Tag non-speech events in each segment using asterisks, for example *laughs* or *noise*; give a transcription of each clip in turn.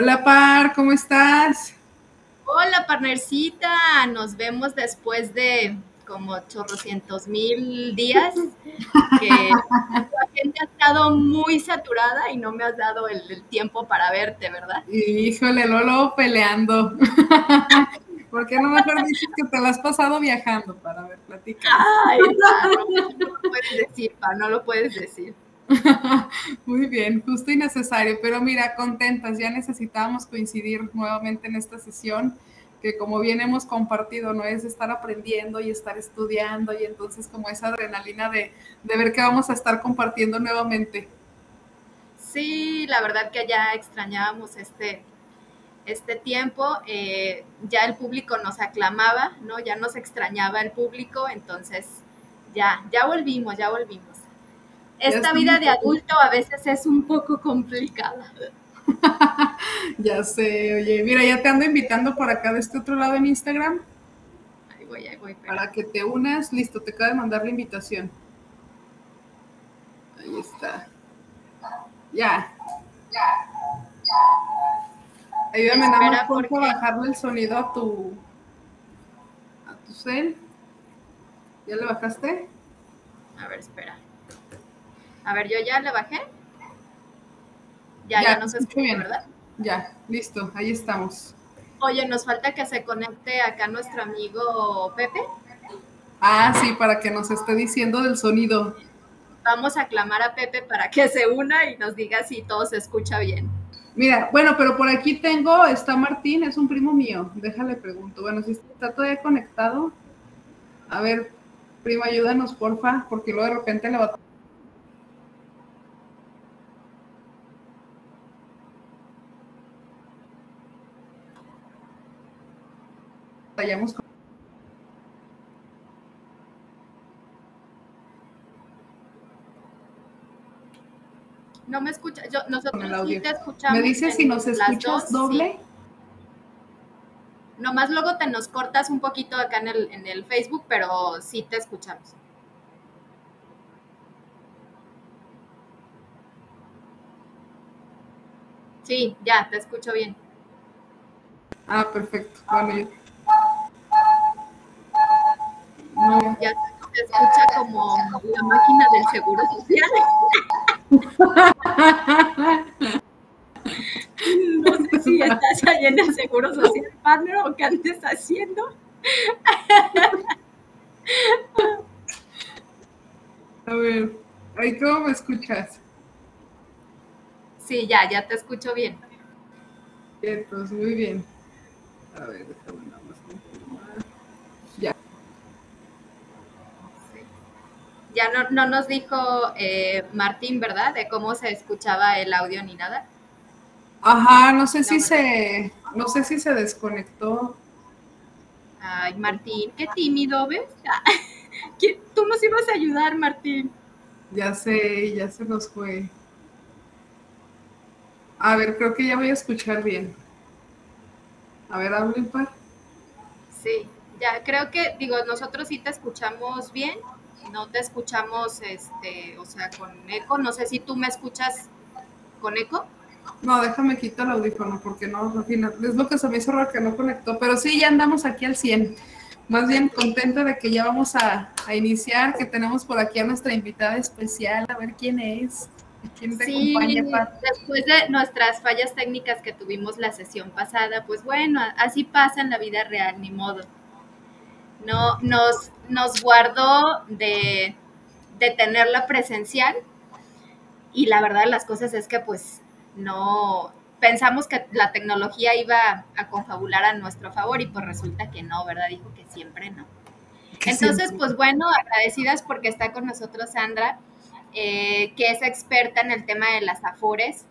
Hola Par, ¿cómo estás? Hola partnercita, nos vemos después de como chorrocientos mil días, que *laughs* tu agenda ha estado muy saturada y no me has dado el, tiempo para verte, ¿verdad? Híjole, Lolo peleando. *laughs* ¿Por qué no mejor dices que te la has pasado viajando para ver, platicar? Ay, no, no, lo puedes decir, pa, no lo puedes decir. *laughs* Muy bien, justo y necesario, pero mira, contentas, ya necesitábamos coincidir nuevamente en esta sesión que como bien hemos compartido, no es estar aprendiendo y estar estudiando y entonces como esa adrenalina de, ver que vamos a estar compartiendo nuevamente. Sí, la verdad que ya extrañábamos este, este tiempo, eh, ya el público nos aclamaba, ¿no? Ya nos extrañaba el público, entonces ya, ya volvimos, ya volvimos. Esta vida de adulto a veces es un poco complicada. *laughs* ya sé, oye, mira, ya te ando invitando por acá de este otro lado en Instagram. Ahí voy, ahí voy. Para que te unas, listo, te acabo de mandar la invitación. Ahí está. Ya. Ya. Ayúdame nada más por bajarle el sonido a tu a tu cel. ¿Ya le bajaste? A ver, espera. A ver, yo ya le bajé. Ya, ya, no se escucha, bien. ¿verdad? Ya, listo, ahí estamos. Oye, nos falta que se conecte acá nuestro amigo Pepe. Ah, sí, para que nos esté diciendo del sonido. Vamos a clamar a Pepe para que se una y nos diga si todo se escucha bien. Mira, bueno, pero por aquí tengo, está Martín, es un primo mío. Déjale pregunto. Bueno, si está todavía conectado. A ver, primo, ayúdanos, porfa, porque luego de repente le va a con No me escucha, yo, nosotros sí te escuchamos. ¿Me dices si nos escuchas doble? Nomás luego te nos cortas un poquito acá en el, en el Facebook, pero sí te escuchamos. Sí, ya, te escucho bien. Ah, perfecto. Bueno, Ya se escucha como la máquina del seguro social. No sé si estás ahí en el Seguro Social Partner o qué andes haciendo. A ver, ¿ahí cómo me escuchas? Sí, ya, ya te escucho bien. Entonces, muy bien. A ver, déjame nada más Ya. Ya no, no nos dijo eh, Martín, ¿verdad? De cómo se escuchaba el audio ni nada. Ajá, no sé si se, no sé si se desconectó. Ay, Martín, qué tímido, ¿ves? *laughs* Tú nos ibas a ayudar, Martín. Ya sé, ya se nos fue. A ver, creo que ya voy a escuchar bien. A ver, hablen par. Sí, ya creo que, digo, nosotros sí te escuchamos bien, no te escuchamos, este, o sea, con eco. No sé si tú me escuchas con eco. No, déjame quitar el audífono porque no, al final, es lo que se me hizo raro que no conectó, pero sí, ya andamos aquí al 100. Más bien contenta de que ya vamos a, iniciar, que tenemos por aquí a nuestra invitada especial, a ver quién es. ¿Quién te sí, acompaña, después de nuestras fallas técnicas que tuvimos la sesión pasada, pues bueno, así pasa en la vida real, ni modo. No, nos, nos guardó de, de tenerla presencial y la verdad de las cosas es que pues no pensamos que la tecnología iba a confabular a nuestro favor y pues resulta que no, ¿verdad? Dijo que siempre no. Entonces, pues bueno, agradecidas porque está con nosotros Sandra, eh, que es experta en el tema de las afores.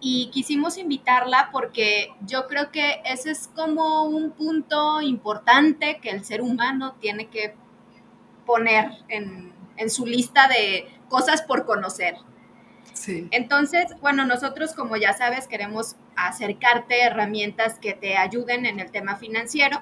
Y quisimos invitarla porque yo creo que ese es como un punto importante que el ser humano tiene que poner en, en su lista de cosas por conocer. Entonces, bueno, nosotros como ya sabes queremos acercarte herramientas que te ayuden en el tema financiero.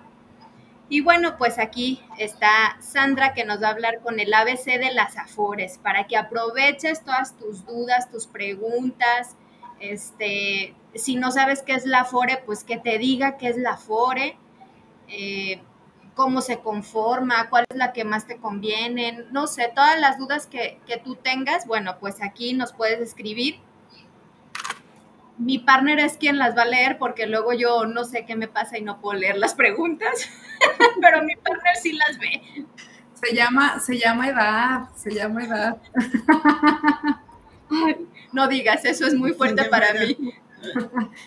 Y bueno, pues aquí está Sandra que nos va a hablar con el ABC de las Afores para que aproveches todas tus dudas, tus preguntas Este, si no sabes qué es la FORE, pues que te diga qué es la FORE, eh, cómo se conforma, cuál es la que más te conviene, no sé, todas las dudas que, que tú tengas, bueno, pues aquí nos puedes escribir mi partner es quien las va a leer porque luego yo no sé qué me pasa y no puedo leer las preguntas, *laughs* pero mi partner sí las ve. Se llama, se llama edad, se llama edad. *laughs* no digas, eso es muy fuerte para mí. *laughs*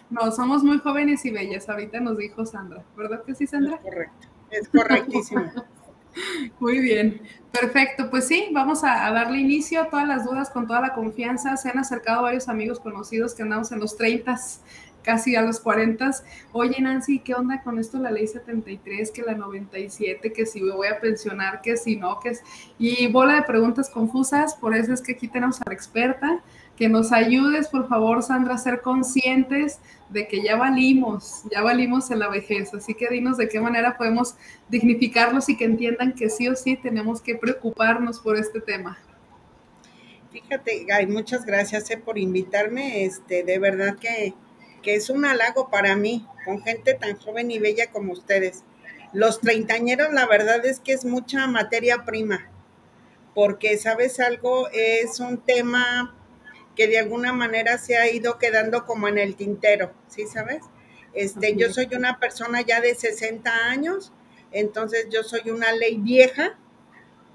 No, somos muy jóvenes y bellas, ahorita nos dijo Sandra, ¿verdad que sí, Sandra? Es correcto, es correctísimo. *laughs* Muy bien, perfecto. Pues sí, vamos a, darle inicio a todas las dudas con toda la confianza. Se han acercado varios amigos conocidos que andamos en los 30, casi a los 40. Oye, Nancy, ¿qué onda con esto? La ley 73, que la 97, que si me voy a pensionar, que si no, que es. Y bola de preguntas confusas, por eso es que aquí tenemos a la experta que nos ayudes, por favor, Sandra, a ser conscientes de que ya valimos, ya valimos en la vejez. Así que dinos de qué manera podemos dignificarlos y que entiendan que sí o sí tenemos que preocuparnos por este tema. Fíjate, Gay, muchas gracias eh, por invitarme. Este, de verdad que, que es un halago para mí, con gente tan joven y bella como ustedes. Los treintañeros, la verdad es que es mucha materia prima, porque, ¿sabes algo? Es un tema que de alguna manera se ha ido quedando como en el tintero, ¿sí sabes? Este, yo soy una persona ya de 60 años, entonces yo soy una ley vieja,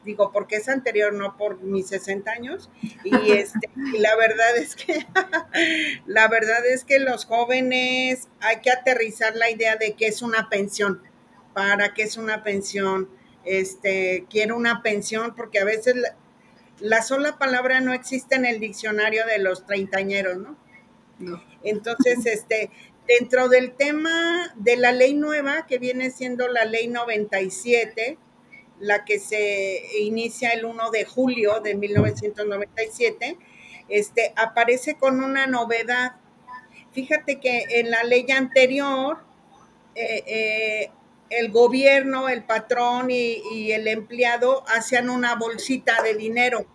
digo, porque es anterior, no por mis 60 años, y, *laughs* este, la verdad es que, *laughs* la verdad es que los jóvenes hay que aterrizar la idea de que es una pensión, para qué es una pensión, este, quiero una pensión, porque a veces la sola palabra no existe en el diccionario de los treintañeros, ¿no? No. Entonces, *laughs* este, dentro del tema de la ley nueva, que viene siendo la ley 97, la que se inicia el 1 de julio de 1997, este, aparece con una novedad. Fíjate que en la ley anterior, eh, eh, el gobierno, el patrón y, el empleado hacían una bolsita de dinero.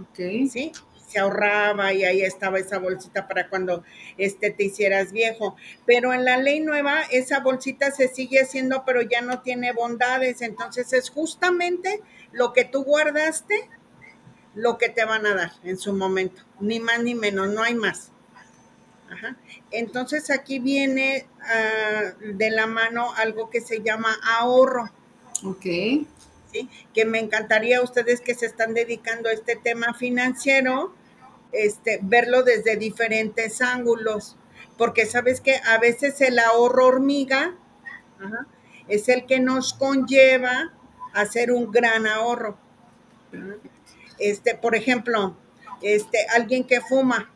Ok. ¿Sí? Se ahorraba y ahí estaba esa bolsita para cuando este, te hicieras viejo. Pero en la ley nueva, esa bolsita se sigue haciendo, pero ya no tiene bondades. Entonces es justamente lo que tú guardaste, lo que te van a dar en su momento. Ni más ni menos, no hay más. Ajá. Entonces aquí viene ah, de la mano algo que se llama ahorro. Ok. ¿Sí? Que me encantaría a ustedes que se están dedicando a este tema financiero, este, verlo desde diferentes ángulos. Porque sabes que a veces el ahorro hormiga es el que nos conlleva a hacer un gran ahorro. Este, por ejemplo, este, alguien que fuma,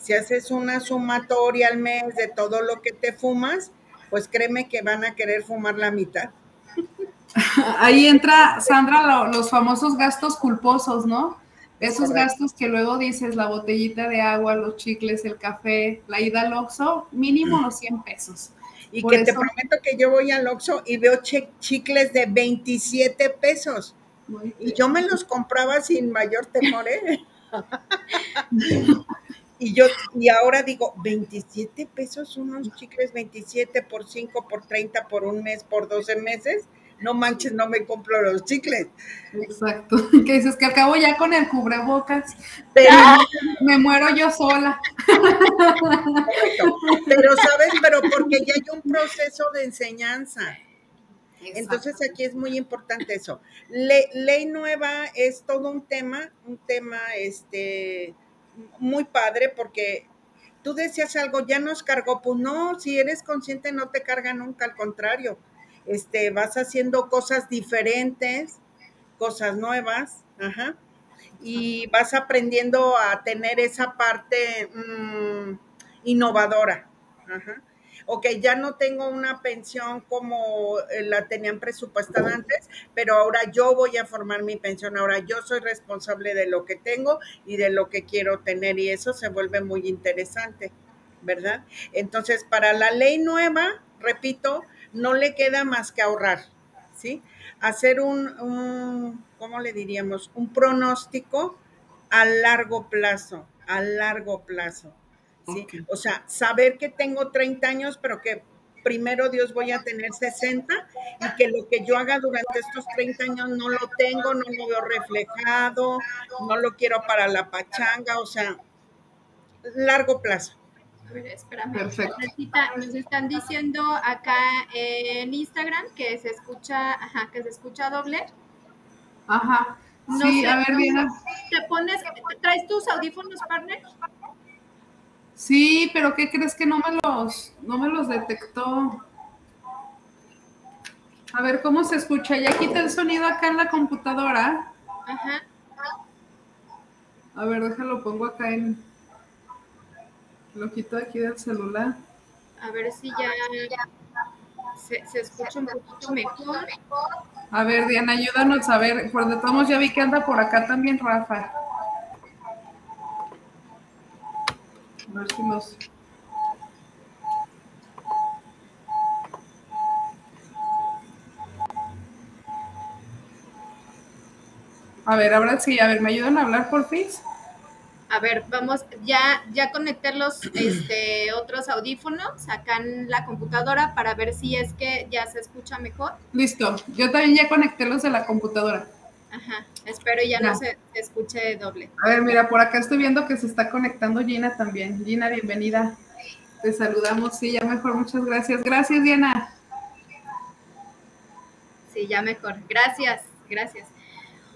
si haces una sumatoria al mes de todo lo que te fumas, pues créeme que van a querer fumar la mitad. *laughs* Ahí entra, Sandra, los famosos gastos culposos, ¿no? Esos gastos que luego dices, la botellita de agua, los chicles, el café, la ida al Oxxo, mínimo los 100 pesos. Y que te prometo que yo voy al Oxxo y veo chicles de 27 pesos. Y yo me los compraba sin mayor temor, ¿eh? *laughs* Y yo, y ahora digo, 27 pesos unos chicles, 27 por 5, por 30, por un mes, por 12 meses. No manches, no me compro los chicles. Exacto. *laughs* Que dices que acabo ya con el cubrebocas, pero me muero yo sola. Pero sabes, pero porque ya hay un proceso de enseñanza. Entonces aquí es muy importante eso. ley nueva es todo un tema, un tema este muy padre porque tú decías algo, ya nos cargó, pues no, si eres consciente no te carga nunca, al contrario, este, vas haciendo cosas diferentes, cosas nuevas, ajá, y vas aprendiendo a tener esa parte mm, innovadora, ajá ok, ya no tengo una pensión como eh, la tenían presupuestada antes, pero ahora yo voy a formar mi pensión, ahora yo soy responsable de lo que tengo y de lo que quiero tener y eso se vuelve muy interesante, ¿verdad? Entonces, para la ley nueva, repito, no le queda más que ahorrar, ¿sí? Hacer un, un ¿cómo le diríamos? Un pronóstico a largo plazo a largo plazo. ¿sí? O sea, saber que tengo 30 años, pero que primero Dios voy a tener 60 y que lo que yo haga durante estos 30 años no lo tengo, no lo veo reflejado, no lo quiero para la pachanga, o sea, largo plazo. A ver, espérame. Perfecto. Nos están diciendo acá en Instagram que se escucha, ajá, que se escucha doble. Ajá. sí, a ver, Diana. ¿Te pones, traes tus audífonos, partner? Sí, pero ¿qué crees que no me los, no me los detectó? A ver cómo se escucha. Ya quita el sonido acá en la computadora. Ajá. A ver, déjalo, pongo acá en, lo quito aquí del celular. A ver si ya se, se escucha un poquito mejor. A ver, Diana, ayúdanos a ver. Por de todos ya vi que anda por acá también Rafa. A ver si nos... A ver, ahora sí, a ver, ¿me ayudan a hablar por fin? A ver, vamos, ya, ya conecté los *clears throat* este, otros audífonos acá en la computadora para ver si es que ya se escucha mejor. Listo, yo también ya conecté los de la computadora. Ajá, espero ya no, se, escuche doble. A ver, mira, por acá estoy viendo que se está conectando Gina también. Gina, bienvenida. Te saludamos, sí, ya mejor, muchas gracias. Gracias, Diana. Sí, ya mejor. Gracias, gracias.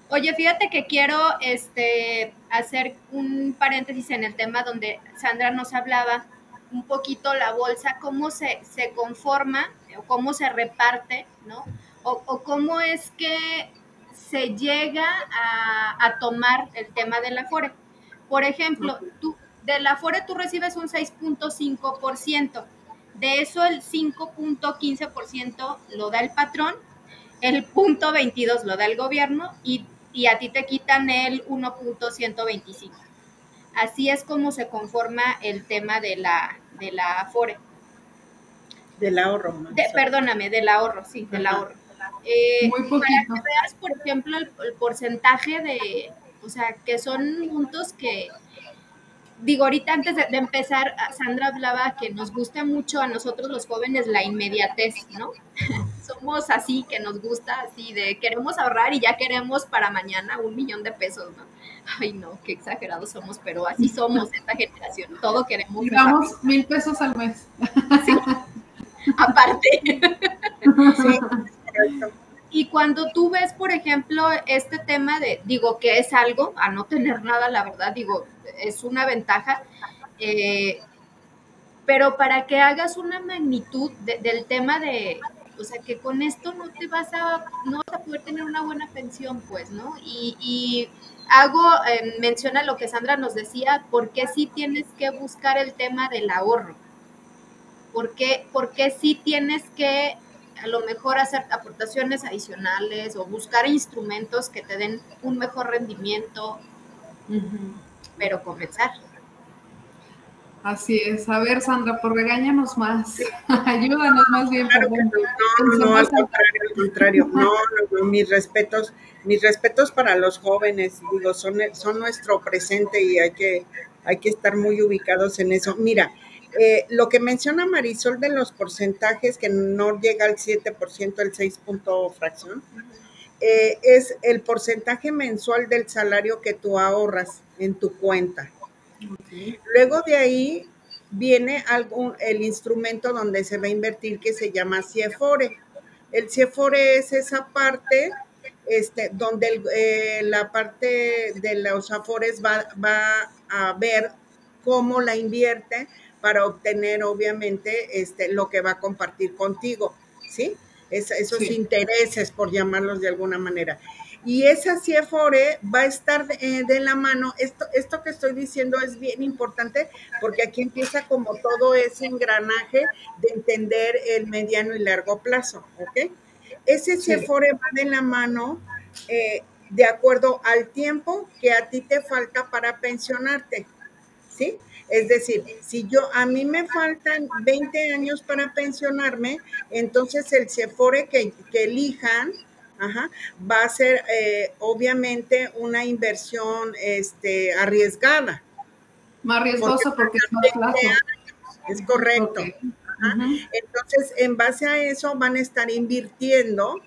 Oye, fíjate que quiero este, hacer un paréntesis en el tema donde Sandra nos hablaba un poquito la bolsa, cómo se, se conforma o cómo se reparte, ¿no? O, cómo es que se llega a, tomar el tema de la FORE. Por ejemplo, tú, de la FORE tú recibes un 6.5%, de eso el 5.15% lo da el patrón, el punto 22 lo da el gobierno y y a ti te quitan el 1.125. Así es como se conforma el tema de la, de la FORE. Del ahorro. perdóname, del ahorro, sí, del ahorro. Eh, Muy poquito. Para que veas, por ejemplo, el, porcentaje de, o sea, que son puntos que, digo, ahorita antes de, empezar, Sandra hablaba que nos gusta mucho a nosotros los jóvenes la inmediatez, ¿no? Somos así, que nos gusta así, de queremos ahorrar y ya queremos para mañana un millón de pesos, ¿no? Ay, no, qué exagerados somos, pero así somos *laughs* esta generación, todo queremos. Digamos mil pesos al mes. Sí, aparte. *laughs* Sí, *laughs* y cuando tú ves, por ejemplo, este tema de, digo, que es algo, a no tener nada, la verdad, digo, es una ventaja, eh, pero para que hagas una magnitud del tema de, o sea, que con esto no te vas a, no vas a poder tener una buena pensión, pues, ¿no? Y, hago, eh, menciona lo que Sandra nos decía, ¿por qué sí tienes que buscar el tema del ahorro? ¿Por qué, por qué sí tienes que a lo mejor hacer aportaciones adicionales o buscar instrumentos que te den un mejor rendimiento, pero comenzar. Así es. A ver, Sandra, por regáñanos más. *laughs* Ayúdanos más bien. no, no, al contrario, al contrario. No, no, mis respetos, mis respetos para los jóvenes, digo, son, son nuestro presente y hay que, hay que estar muy ubicados en eso. Mira, eh, lo que menciona Marisol de los porcentajes, que no llega al 7%, el 6 punto fracción, eh, es el porcentaje mensual del salario que tú ahorras en tu cuenta. Luego de ahí viene algún, el instrumento donde se va a invertir que se llama CIEFORE. El CIEFORE es esa parte este, donde eh, la parte de los afores va a ver cómo la invierte para obtener obviamente este, lo que va a compartir contigo, ¿sí? esos intereses, por llamarlos de alguna manera. Y esa CIEFORE va a estar de, de, la mano. Esto, esto que estoy diciendo es bien importante porque aquí empieza como todo ese engranaje de entender el mediano y largo plazo, ¿ok? Ese CIEFORE va de la mano eh, de acuerdo al tiempo que a ti te falta para pensionarte, ¿sí? Es decir, si yo a mí me faltan 20 años para pensionarme, entonces el CEFORE que, elijan va a ser eh, obviamente una inversión este, arriesgada. Más riesgoso porque, es más flaco. Es correcto. Entonces, en base a eso van a estar invirtiendo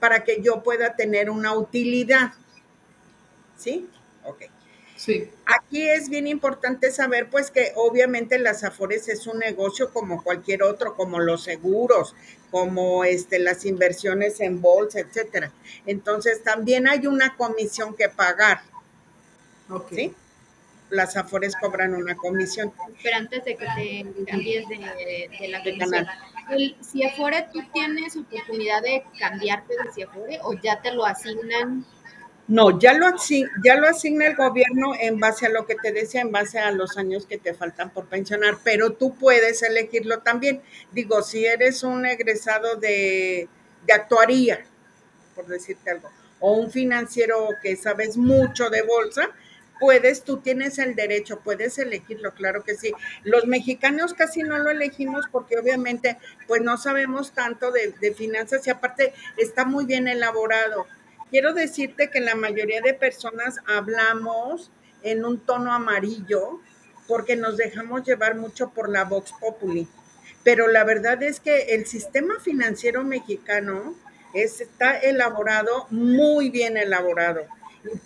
para que yo pueda tener una utilidad. ¿Sí? Ok. Sí. Aquí es bien importante saber, pues, que obviamente las Afores es un negocio como cualquier otro, como los seguros, como este, las inversiones en bolsa, etcétera. Entonces, también hay una comisión que pagar. ¿Sí? Las Afores cobran una comisión. Pero antes de que te cambies de, la comisión, el CIEFORE, ¿tú tienes oportunidad de cambiarte de CIEFORE o ya te lo asignan no, ya lo, asigna el gobierno en base a lo que te decía, en base a los años que te faltan por pensionar, pero tú puedes elegirlo también. Digo, si eres un egresado de, de actuaría, por decirte algo, o un financiero que sabes mucho de bolsa, puedes, tú tienes el derecho, puedes elegirlo, claro que sí. Los mexicanos casi no lo elegimos porque obviamente pues no sabemos tanto de, de finanzas y aparte está muy bien elaborado quiero decirte que la mayoría de personas hablamos en un tono amarillo porque nos dejamos llevar mucho por la Vox Populi. Pero la verdad es que el sistema financiero mexicano está elaborado, muy bien elaborado,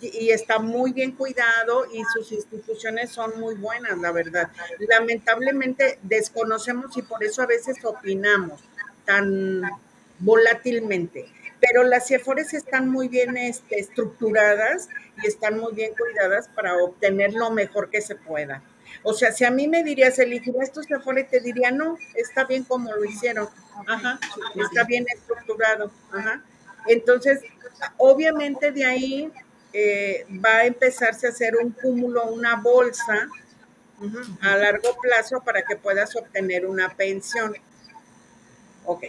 y, está muy bien cuidado y sus instituciones son muy buenas, la verdad. Lamentablemente desconocemos y por eso a veces opinamos tan volátilmente pero las CIEFORES están muy bien este, estructuradas y están muy bien cuidadas para obtener lo mejor que se pueda. O sea, si a mí me dirías, elegir estos CIEFORES, te diría, no, está bien como lo hicieron. Ajá, está bien estructurado. Ajá. Entonces, obviamente de ahí eh, va a empezarse a hacer un cúmulo, una bolsa a largo plazo para que puedas obtener una pensión. Ok.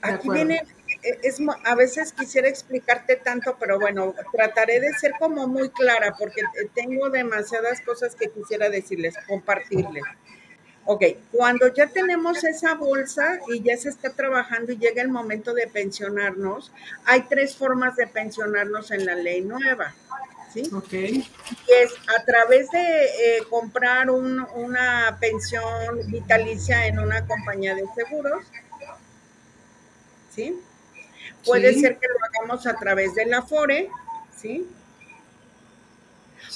Aquí viene es, a veces quisiera explicarte tanto, pero bueno, trataré de ser como muy clara porque tengo demasiadas cosas que quisiera decirles, compartirles. Ok, cuando ya tenemos esa bolsa y ya se está trabajando y llega el momento de pensionarnos, hay tres formas de pensionarnos en la ley nueva. ¿Sí? Ok. Y es a través de eh, comprar una pensión vitalicia en una compañía de seguros, ¿sí? Puede ser que lo hagamos a través de la FORE, ¿sí?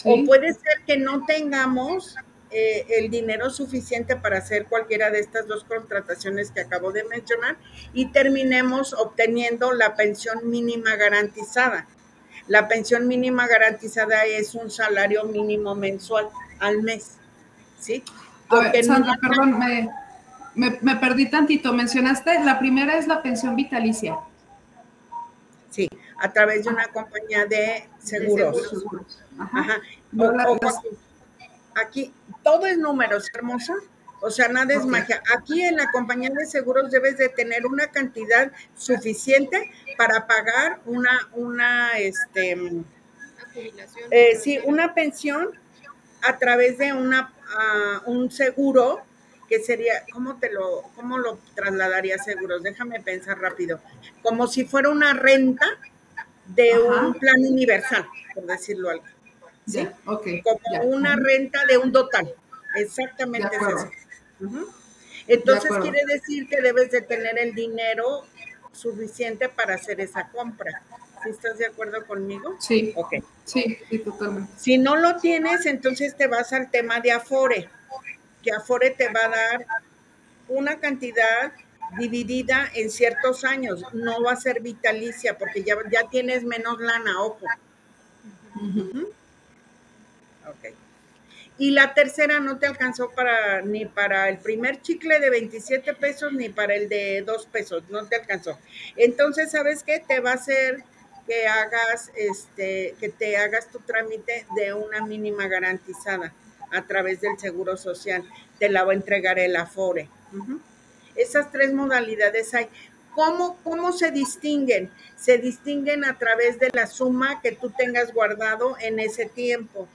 O puede ser que no tengamos eh, el dinero suficiente para hacer cualquiera de estas dos contrataciones que acabo de mencionar y terminemos obteniendo la pensión mínima garantizada. La pensión mínima garantizada es un salario mínimo mensual al mes, ¿sí? Porque Sandra, perdón, me, me perdí tantito. Mencionaste, la primera es la pensión vitalicia. Sí, a través de una compañía de seguros. Ajá. aquí todo es números, hermosa. O sea, nada es magia. Aquí en la compañía de seguros debes de tener una cantidad suficiente para pagar una, una, este, eh, sí, una pensión a través de una, ah, un seguro que sería, ¿cómo te lo, cómo lo trasladaría seguros? Déjame pensar rápido. Como si fuera una renta de un plan universal, por decirlo algo. ¿Sí? ok. Como una renta de un total. Exactamente es eso. Entonces quiere decir que debes de tener el dinero suficiente para hacer esa compra. ¿Sí estás de acuerdo conmigo? Sí. Ok. Sí, sí, totalmente. Si no lo tienes, entonces te vas al tema de Afore que Afore te va a dar una cantidad dividida en ciertos años, no va a ser vitalicia porque ya, ya tienes menos lana, ojo. Ok. Y la tercera no te alcanzó para ni para el primer chicle de 27 pesos ni para el de 2 pesos, no te alcanzó. Entonces, ¿sabes qué? Te va a hacer que hagas este que te hagas tu trámite de una mínima garantizada a través del Seguro Social. Te la va a entregar el Afore. Esas tres modalidades hay. ¿Cómo, ¿Cómo se distinguen? Se distinguen a través de la suma que tú tengas guardado en ese tiempo,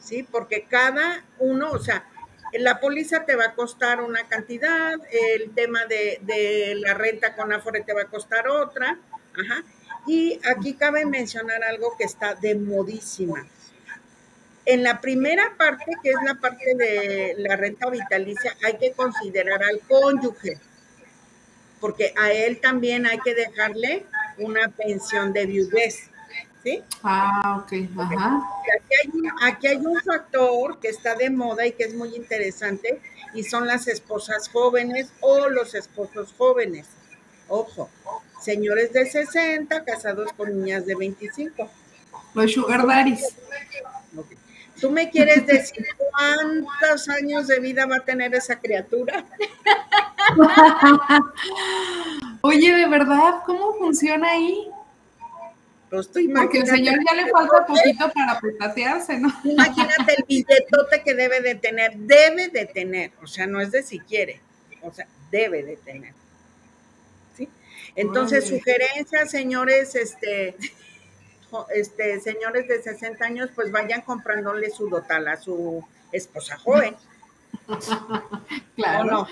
¿sí? Porque cada uno, o sea, la póliza te va a costar una cantidad, el tema de, de la renta con Afore te va a costar otra, ajá. Y aquí cabe mencionar algo que está de modísima En la primera parte, que es la parte de la renta vitalicia, hay que considerar al cónyuge, porque a él también hay que dejarle una pensión de viudez. ¿Sí? Ah, ok. Ajá. Aquí hay, aquí hay un factor que está de moda y que es muy interesante, y son las esposas jóvenes o los esposos jóvenes. Ojo, señores de 60 casados con niñas de 25. Los sugar daddies. ¿Tú me quieres decir cuántos años de vida va a tener esa criatura? *laughs* Oye, de verdad, ¿cómo funciona ahí? Pues Porque al señor ya le falta poquito para petatearse, ¿no? Imagínate el billetote que debe de tener, debe de tener, o sea, no es de si quiere, o sea, debe de tener. ¿Sí? Entonces, sugerencias, señores, este, este, señores de 60 años, pues vayan comprándole su dotal a su esposa joven. *laughs* claro. no?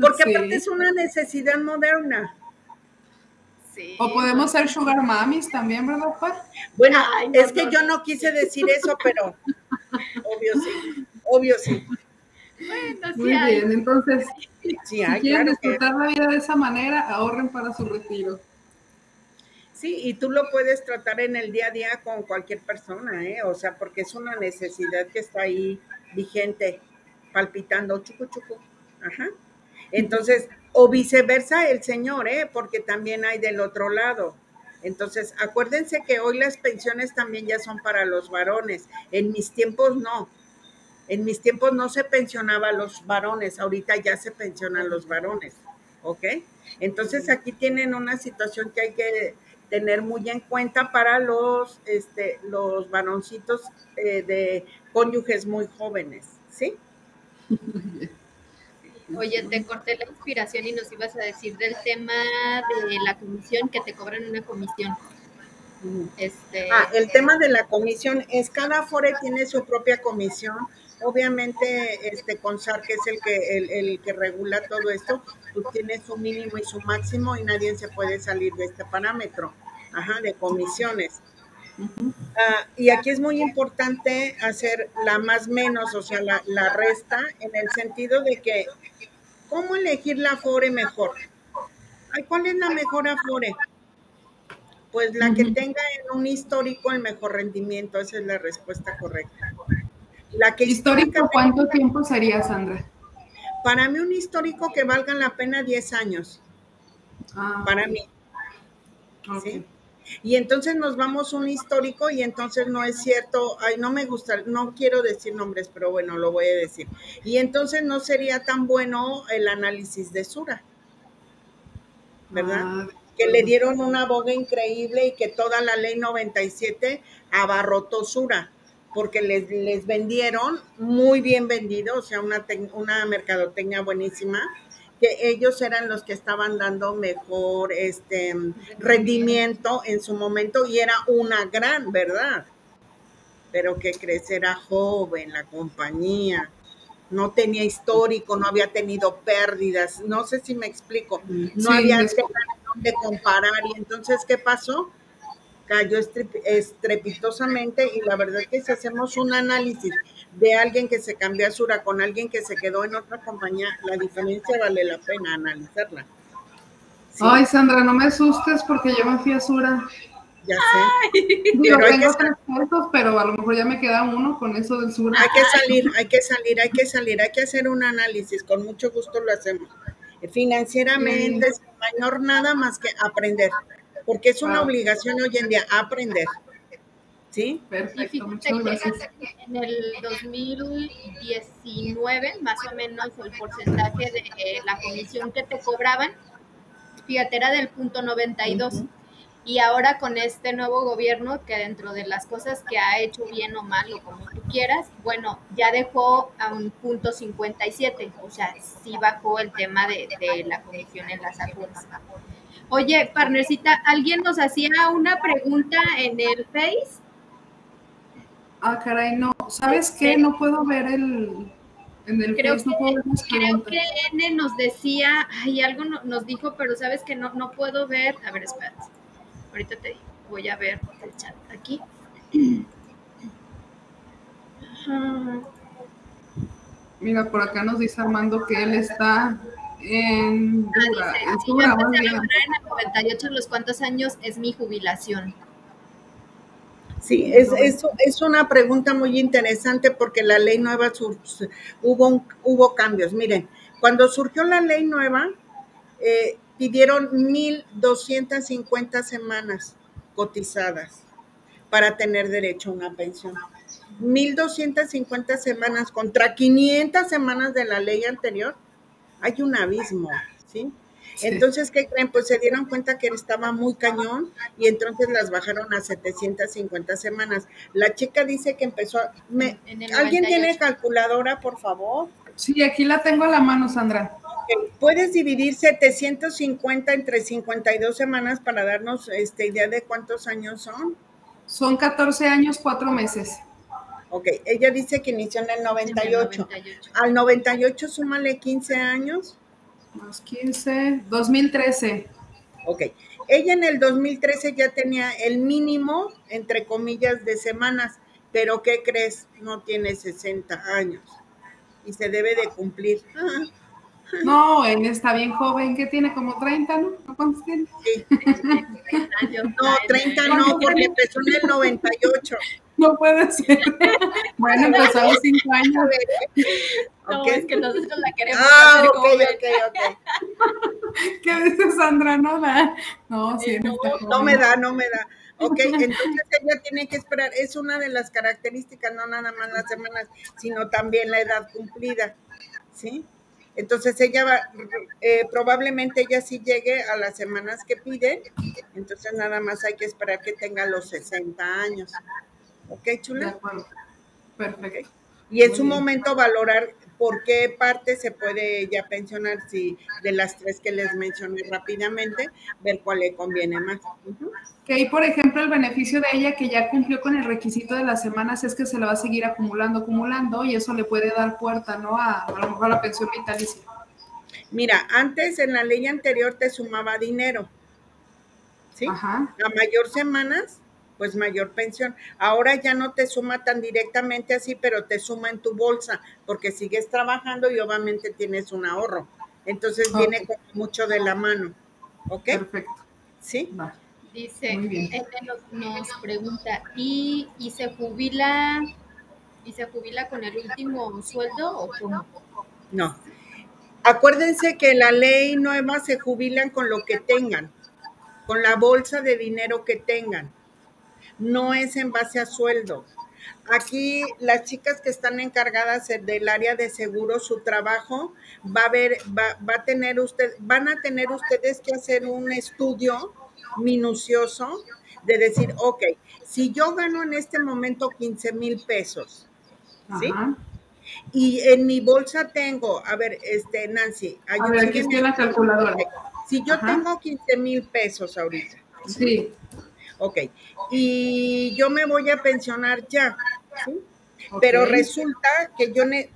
Porque aparte es una necesidad moderna. Sí. O podemos ser sugar mamis también, ¿verdad, Bueno, es que yo no quise decir eso, pero obvio sí, obvio sí. Bueno, Muy bien, entonces, si quieren disfrutar la vida de esa manera, ahorren para su retiro. Sí, y tú lo puedes tratar en el día a día con cualquier persona, ¿eh? O sea, porque es una necesidad que está ahí vigente, palpitando, chucu, chucu. Ajá. Entonces, o viceversa el señor, ¿eh? Porque también hay del otro lado. Entonces, acuérdense que hoy las pensiones también ya son para los varones. En mis tiempos no. En mis tiempos no se pensionaba a los varones, ahorita ya se pensionan los varones. ¿Ok? Entonces aquí tienen una situación que hay que tener muy en cuenta para los, este, los varoncitos eh, de cónyuges muy jóvenes, ¿sí? Oye, te corté la inspiración y nos ibas a decir del tema de la comisión, que te cobran una comisión. Este, ah, el tema de la comisión es cada fore tiene su propia comisión. Obviamente, este CONSAR, que es el que, el, el que regula todo esto, pues tiene su mínimo y su máximo y nadie se puede salir de este parámetro, ajá, de comisiones. Ah, y aquí es muy importante hacer la más menos, o sea, la, la, resta, en el sentido de que, ¿cómo elegir la Afore mejor? Ay, ¿Cuál es la mejor Afore? Pues la que tenga en un histórico el mejor rendimiento, esa es la respuesta correcta. La que ¿Histórico cuánto tiempo sería, Sandra? Para mí un histórico que valga la pena 10 años. Ah, para mí. ¿sí? Y entonces nos vamos un histórico y entonces no es cierto, ay, no me gusta, no quiero decir nombres, pero bueno, lo voy a decir. Y entonces no sería tan bueno el análisis de Sura, ¿verdad? Ah, que le dieron una boga increíble y que toda la ley 97 abarrotó Sura porque les, les vendieron muy bien vendido, o sea, una, una mercadotecnia buenísima, que ellos eran los que estaban dando mejor este rendimiento en su momento y era una gran verdad. Pero que crecer joven la compañía, no tenía histórico, no había tenido pérdidas, no sé si me explico, no había de comparar y entonces ¿qué pasó? Cayó estrepitosamente y la verdad es que si hacemos un análisis de alguien que se cambió a Sura con alguien que se quedó en otra compañía, la diferencia vale la pena analizarla. Ay, Sandra, no me asustes porque yo me fui a Sura. Ya sé. Yo tengo tres puntos, pero a lo mejor ya me queda uno con eso del Sura. Hay que salir, hay que salir, hay que salir, hay que hacer un análisis, con mucho gusto lo hacemos. Financieramente, sin mayor nada más que aprender porque es una obligación hoy en día aprender. ¿Sí? Perfecto, muchas gracias. En el 2019, más o menos, el porcentaje de eh, la comisión que te cobraban, fíjate, era del punto 92. Y ahora con este nuevo gobierno, que dentro de las cosas que ha hecho bien o mal, o como tú quieras, bueno, ya dejó a un punto 57, o sea, sí bajó el tema de, de la comisión en las afueras. Oye, partnercita, ¿alguien nos hacía una pregunta en el Face? Ah, caray, no. ¿Sabes qué? No puedo ver el... En el creo Face, no puedo ver Creo que N nos decía, ay, algo nos dijo, pero sabes que no, no puedo ver. A ver, espérate. Ahorita te voy a ver el chat aquí. Mira, por acá nos dice Armando que él está en Ah, Dura. dice, en si yo empecé a laborar en el 98, ¿los cuántos años es mi jubilación? Sí, es, es, es una pregunta muy interesante porque la ley nueva sur- hubo, un- hubo cambios. Miren, cuando surgió la ley nueva, eh, pidieron 1.250 semanas cotizadas para tener derecho a una pensión. 1.250 semanas contra 500 semanas de la ley anterior. Hay un abismo, ¿sí? Sí. Entonces, ¿qué creen? Pues se dieron cuenta que estaba muy cañón y entonces las bajaron a 750 semanas. La chica dice que empezó a... me- ¿Alguien 98. tiene calculadora, por favor? Sí, aquí la tengo a la mano, Sandra. Puedes dividir 750 entre 52 semanas para darnos este, idea de cuántos años son. Son 14 años, 4 meses. Ok, ella dice que inició en el En el 98. 98. Al 98 súmale 15 años. Más 15, 2013. Ok, ella en el 2013 ya tenía el mínimo, entre comillas, de semanas, pero ¿qué crees? No tiene 60 años y se debe de cumplir. Ah, No, él está bien joven, que tiene como 30, ¿no? ¿No ¿Cuántos tiene? sí. *laughs* 30 años. No, 30 no, porque empezó en el 98. No puede ser. *laughs* bueno, los 5 años. *laughs* No, Ok. es que nosotros la queremos Ah, hacer ok, joven. ok, ok. *laughs* ¿Qué dice Sandra? No da. No, sí, Eh, no, no, No me da, no me da. Ok, entonces ella tiene que esperar. Es una de las características, no nada más las semanas, sino también la edad cumplida. ¿Sí? Entonces ella va, eh, probablemente ella sí llegue a las semanas que pide, entonces nada más hay que esperar que tenga los 60 años. ¿Ok, De chula? acuerdo. Perfecto. Y en Muy su bien. momento valorar por qué parte se puede ella pensionar, si de las tres que les mencioné rápidamente, ver cuál le conviene más. Que ahí, por ejemplo, el beneficio de ella que ya cumplió con el requisito de las semanas es que se le va a seguir acumulando, acumulando y eso le puede dar puerta, ¿no? A, a lo mejor a la pensión vitalicia. Mira, antes en la ley anterior te sumaba dinero. ¿Sí? Ajá. A mayor semanas, pues mayor pensión. Ahora ya no te suma tan directamente así, pero te suma en tu bolsa, porque sigues trabajando y obviamente tienes un ahorro. Entonces viene como mucho de la mano. ¿Ok? Perfecto. ¿Sí? Va. Dice, este nos pregunta, ¿y, ¿y se jubila y se jubila con el último sueldo o cómo? No. Acuérdense que la ley nueva se jubilan con lo que tengan, con la bolsa de dinero que tengan. No es en base a sueldo. Aquí las chicas que están encargadas del área de seguro, su trabajo va a ver, va, va a tener usted, van a tener ustedes que hacer un estudio minucioso de decir, ok, si yo gano en este momento 15 mil pesos, ¿Sí? Ajá. y en mi bolsa tengo, a ver, este, Nancy, A ver, aquí está la calculadora. Si yo Ajá. tengo 15 mil pesos ahorita, Sí. Ok, y yo me voy a pensionar ya, ¿sí? ok. pero resulta que yo ne-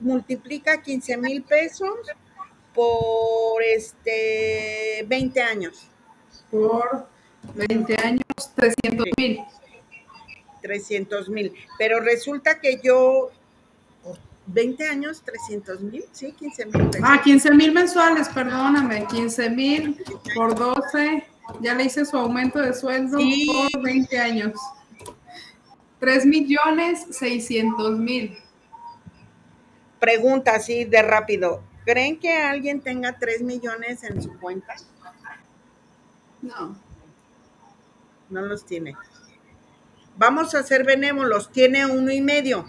multiplica 15 mil pesos por este 20 años, Por 20 años, 300 mil. 300 mil, pero resulta que yo 20 años, 300 mil, sí, 15 mil pesos. Ah, 15 mil mensuales, perdóname. 15 mil por 12. Ya le hice su aumento de sueldo Sí. por 20 años. 3 millones 600 mil. Pregunta así de rápido. ¿Creen que alguien tenga 3 millones en su cuenta? No. No los tiene. Vamos a ser benévolos. Tiene uno y medio.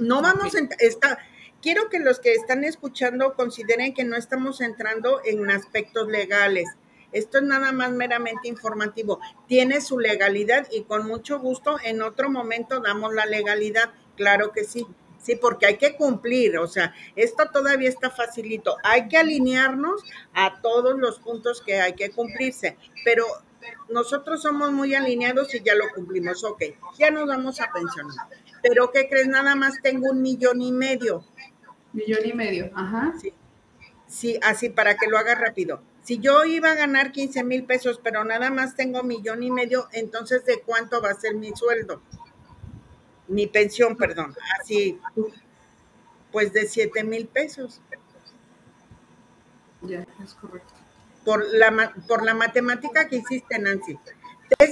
No vamos a está, quiero que los que están escuchando consideren que no estamos entrando en aspectos legales. Esto es nada más meramente informativo. Tiene su legalidad y con mucho gusto en otro momento damos la legalidad. Claro que sí. Sí, porque hay que cumplir, o sea, esto todavía está facilito. Hay que alinearnos a todos los puntos que hay que cumplirse, pero nosotros somos muy alineados y ya lo cumplimos. Ok, ya nos vamos a pensionar. Pero ¿qué crees? Nada más tengo un millón y medio. Millón y medio. Ajá. Sí, sí así para que lo haga rápido. Si yo iba a ganar 15 mil pesos, pero nada más tengo millón y medio, entonces ¿de cuánto va a ser mi sueldo? mi pensión, perdón, así, pues de 7 mil pesos. Ya, es correcto. Por la, por la matemática que hiciste, Nancy.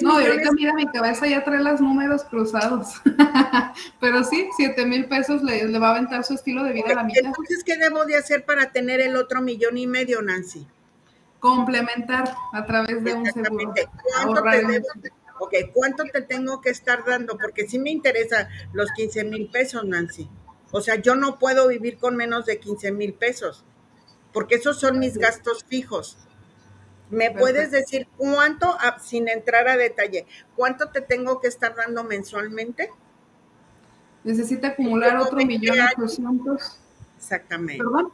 No, ahorita mira, mi cabeza ya trae los números cruzados. *laughs* Pero sí, 7 mil pesos le, va a aventar su estilo de vida a la mitad. Entonces, ¿qué debo de hacer para tener el otro millón y medio, Nancy? Complementar a través de un seguro. ¿Cuánto te, debo, ¿cuánto te tengo que estar dando? Porque sí me interesa los 15 mil pesos, Nancy. O sea, yo no puedo vivir con menos de 15 mil pesos, porque esos son mis gastos fijos. ¿Me puedes decir cuánto, ah, sin entrar a detalle, cuánto te tengo que estar dando mensualmente? Necesita acumular otro millón ochocientos. Exactamente. ¿Perdón?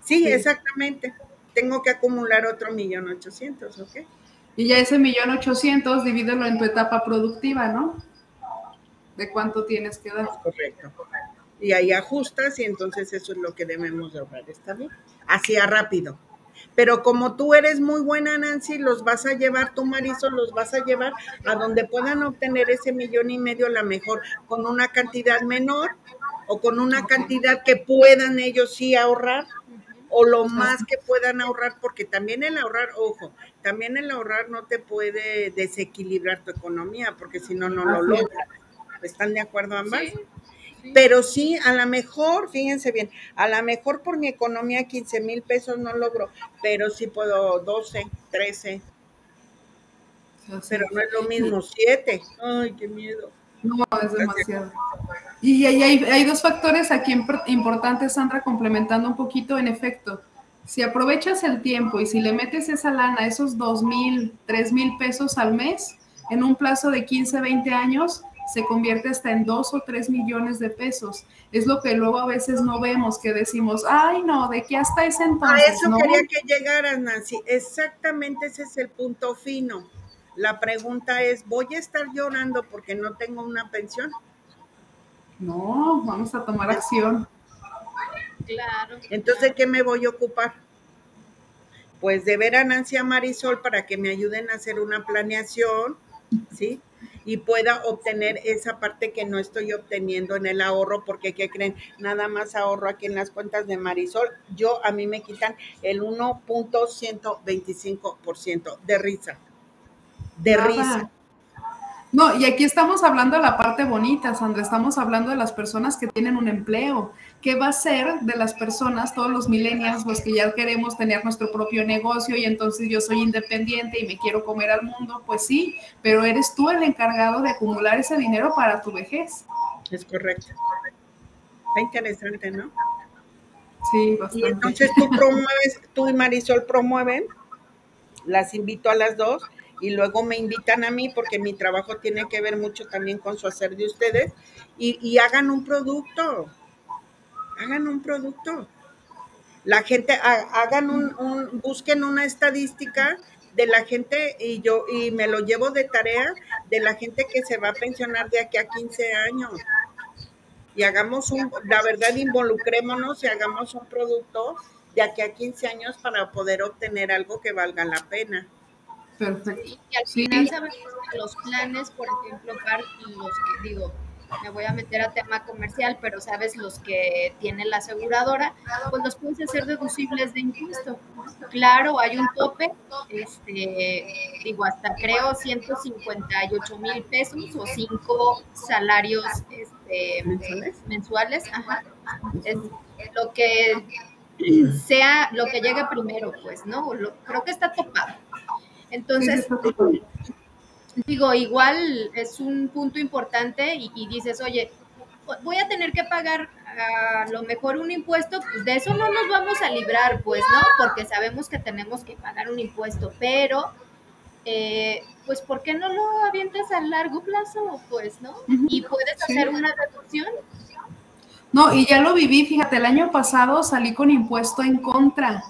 Sí, exactamente. Tengo que acumular otro millón ochocientos, ¿ok? Y ya ese millón ochocientos, divídelo en tu etapa productiva, ¿no? De cuánto tienes que dar. Correcto. Y ahí ajustas y entonces eso es lo que debemos de ahorrar, ¿está bien? Así a rápido. Pero como tú eres muy buena, Nancy, los vas a llevar, tu Marisol, los vas a llevar a donde puedan obtener ese millón y medio, la mejor, con una cantidad menor o con una cantidad que puedan ellos sí ahorrar o lo más que puedan ahorrar, porque también el ahorrar, ojo, también el ahorrar no te puede desequilibrar tu economía, porque si no, no lo logras. ¿Están de acuerdo ambas? Pero sí, a lo mejor, fíjense bien, a lo mejor por mi economía 15 mil pesos no logro, pero sí puedo 12, 13. Pero no es lo mismo, 7. Ay, qué miedo. No, es demasiado. Y hay, hay, dos factores aquí importantes, Sandra, complementando un poquito, en efecto. Si aprovechas el tiempo y si le metes esa lana, esos dos mil, tres mil pesos al mes, en un plazo de 15, 20 años, se convierte hasta en dos o tres millones de pesos. Es lo que luego a veces no vemos, que decimos, ay no, de qué hasta ese entonces. A eso quería que llegaras, Nancy. Exactamente ese es el punto fino. La pregunta es, ¿voy a estar llorando porque no tengo una pensión? No, vamos a tomar acción. Claro. Entonces, ¿qué me voy a ocupar? Pues de ver a Nancy a Marisol para que me ayuden a hacer una planeación, ¿sí? y pueda obtener esa parte que no estoy obteniendo en el ahorro, porque ¿qué creen? Nada más ahorro aquí en las cuentas de Marisol. Yo, a mí me quitan el 1.125% de risa. De risa. No, y aquí estamos hablando de la parte bonita, Sandra, estamos hablando de las personas que tienen un empleo. ¿Qué va a ser de las personas, todos los millennials, los que ya queremos tener nuestro propio negocio y entonces yo soy independiente y me quiero comer al mundo? Pues sí, pero eres tú el encargado de acumular ese dinero para tu vejez. Es correcto. Está interesante, ¿no? Sí, bastante. Y entonces tú promueves, tú y Marisol promueven, las invito a las dos y luego me invitan a mí porque mi trabajo tiene que ver mucho también con su hacer de ustedes y, hagan un producto, hagan un producto. La gente, hagan un, busquen una estadística de la gente y yo y me lo llevo de tarea de la gente que se va a pensionar de aquí a 15 años. Y hagamos un, la verdad, involucrémonos y hagamos un producto de aquí a 15 años para poder obtener algo que valga la pena. Perfecto. Y, al final sabemos que los planes, por ejemplo, los que digo, me voy a meter a tema comercial, pero sabes, los que tienen la aseguradora, pues los puedes hacer deducibles de impuesto. Claro, hay un tope, este, digo, hasta creo 158 mil pesos o cinco salarios este, mensuales. ajá. Es lo que *clears throat* sea, lo que llegue primero, pues, ¿no? creo que está topado. Entonces, digo, igual es un punto importante y, dices, oye, voy a tener que pagar a lo mejor un impuesto, pues de eso no nos vamos a librar, pues, ¿no? Porque sabemos que tenemos que pagar un impuesto, pero, eh, pues, ¿por qué no lo avientas a largo plazo? Pues, ¿no? Y puedes hacer una reducción. No, y ya lo viví, fíjate, el año pasado salí con impuesto en contra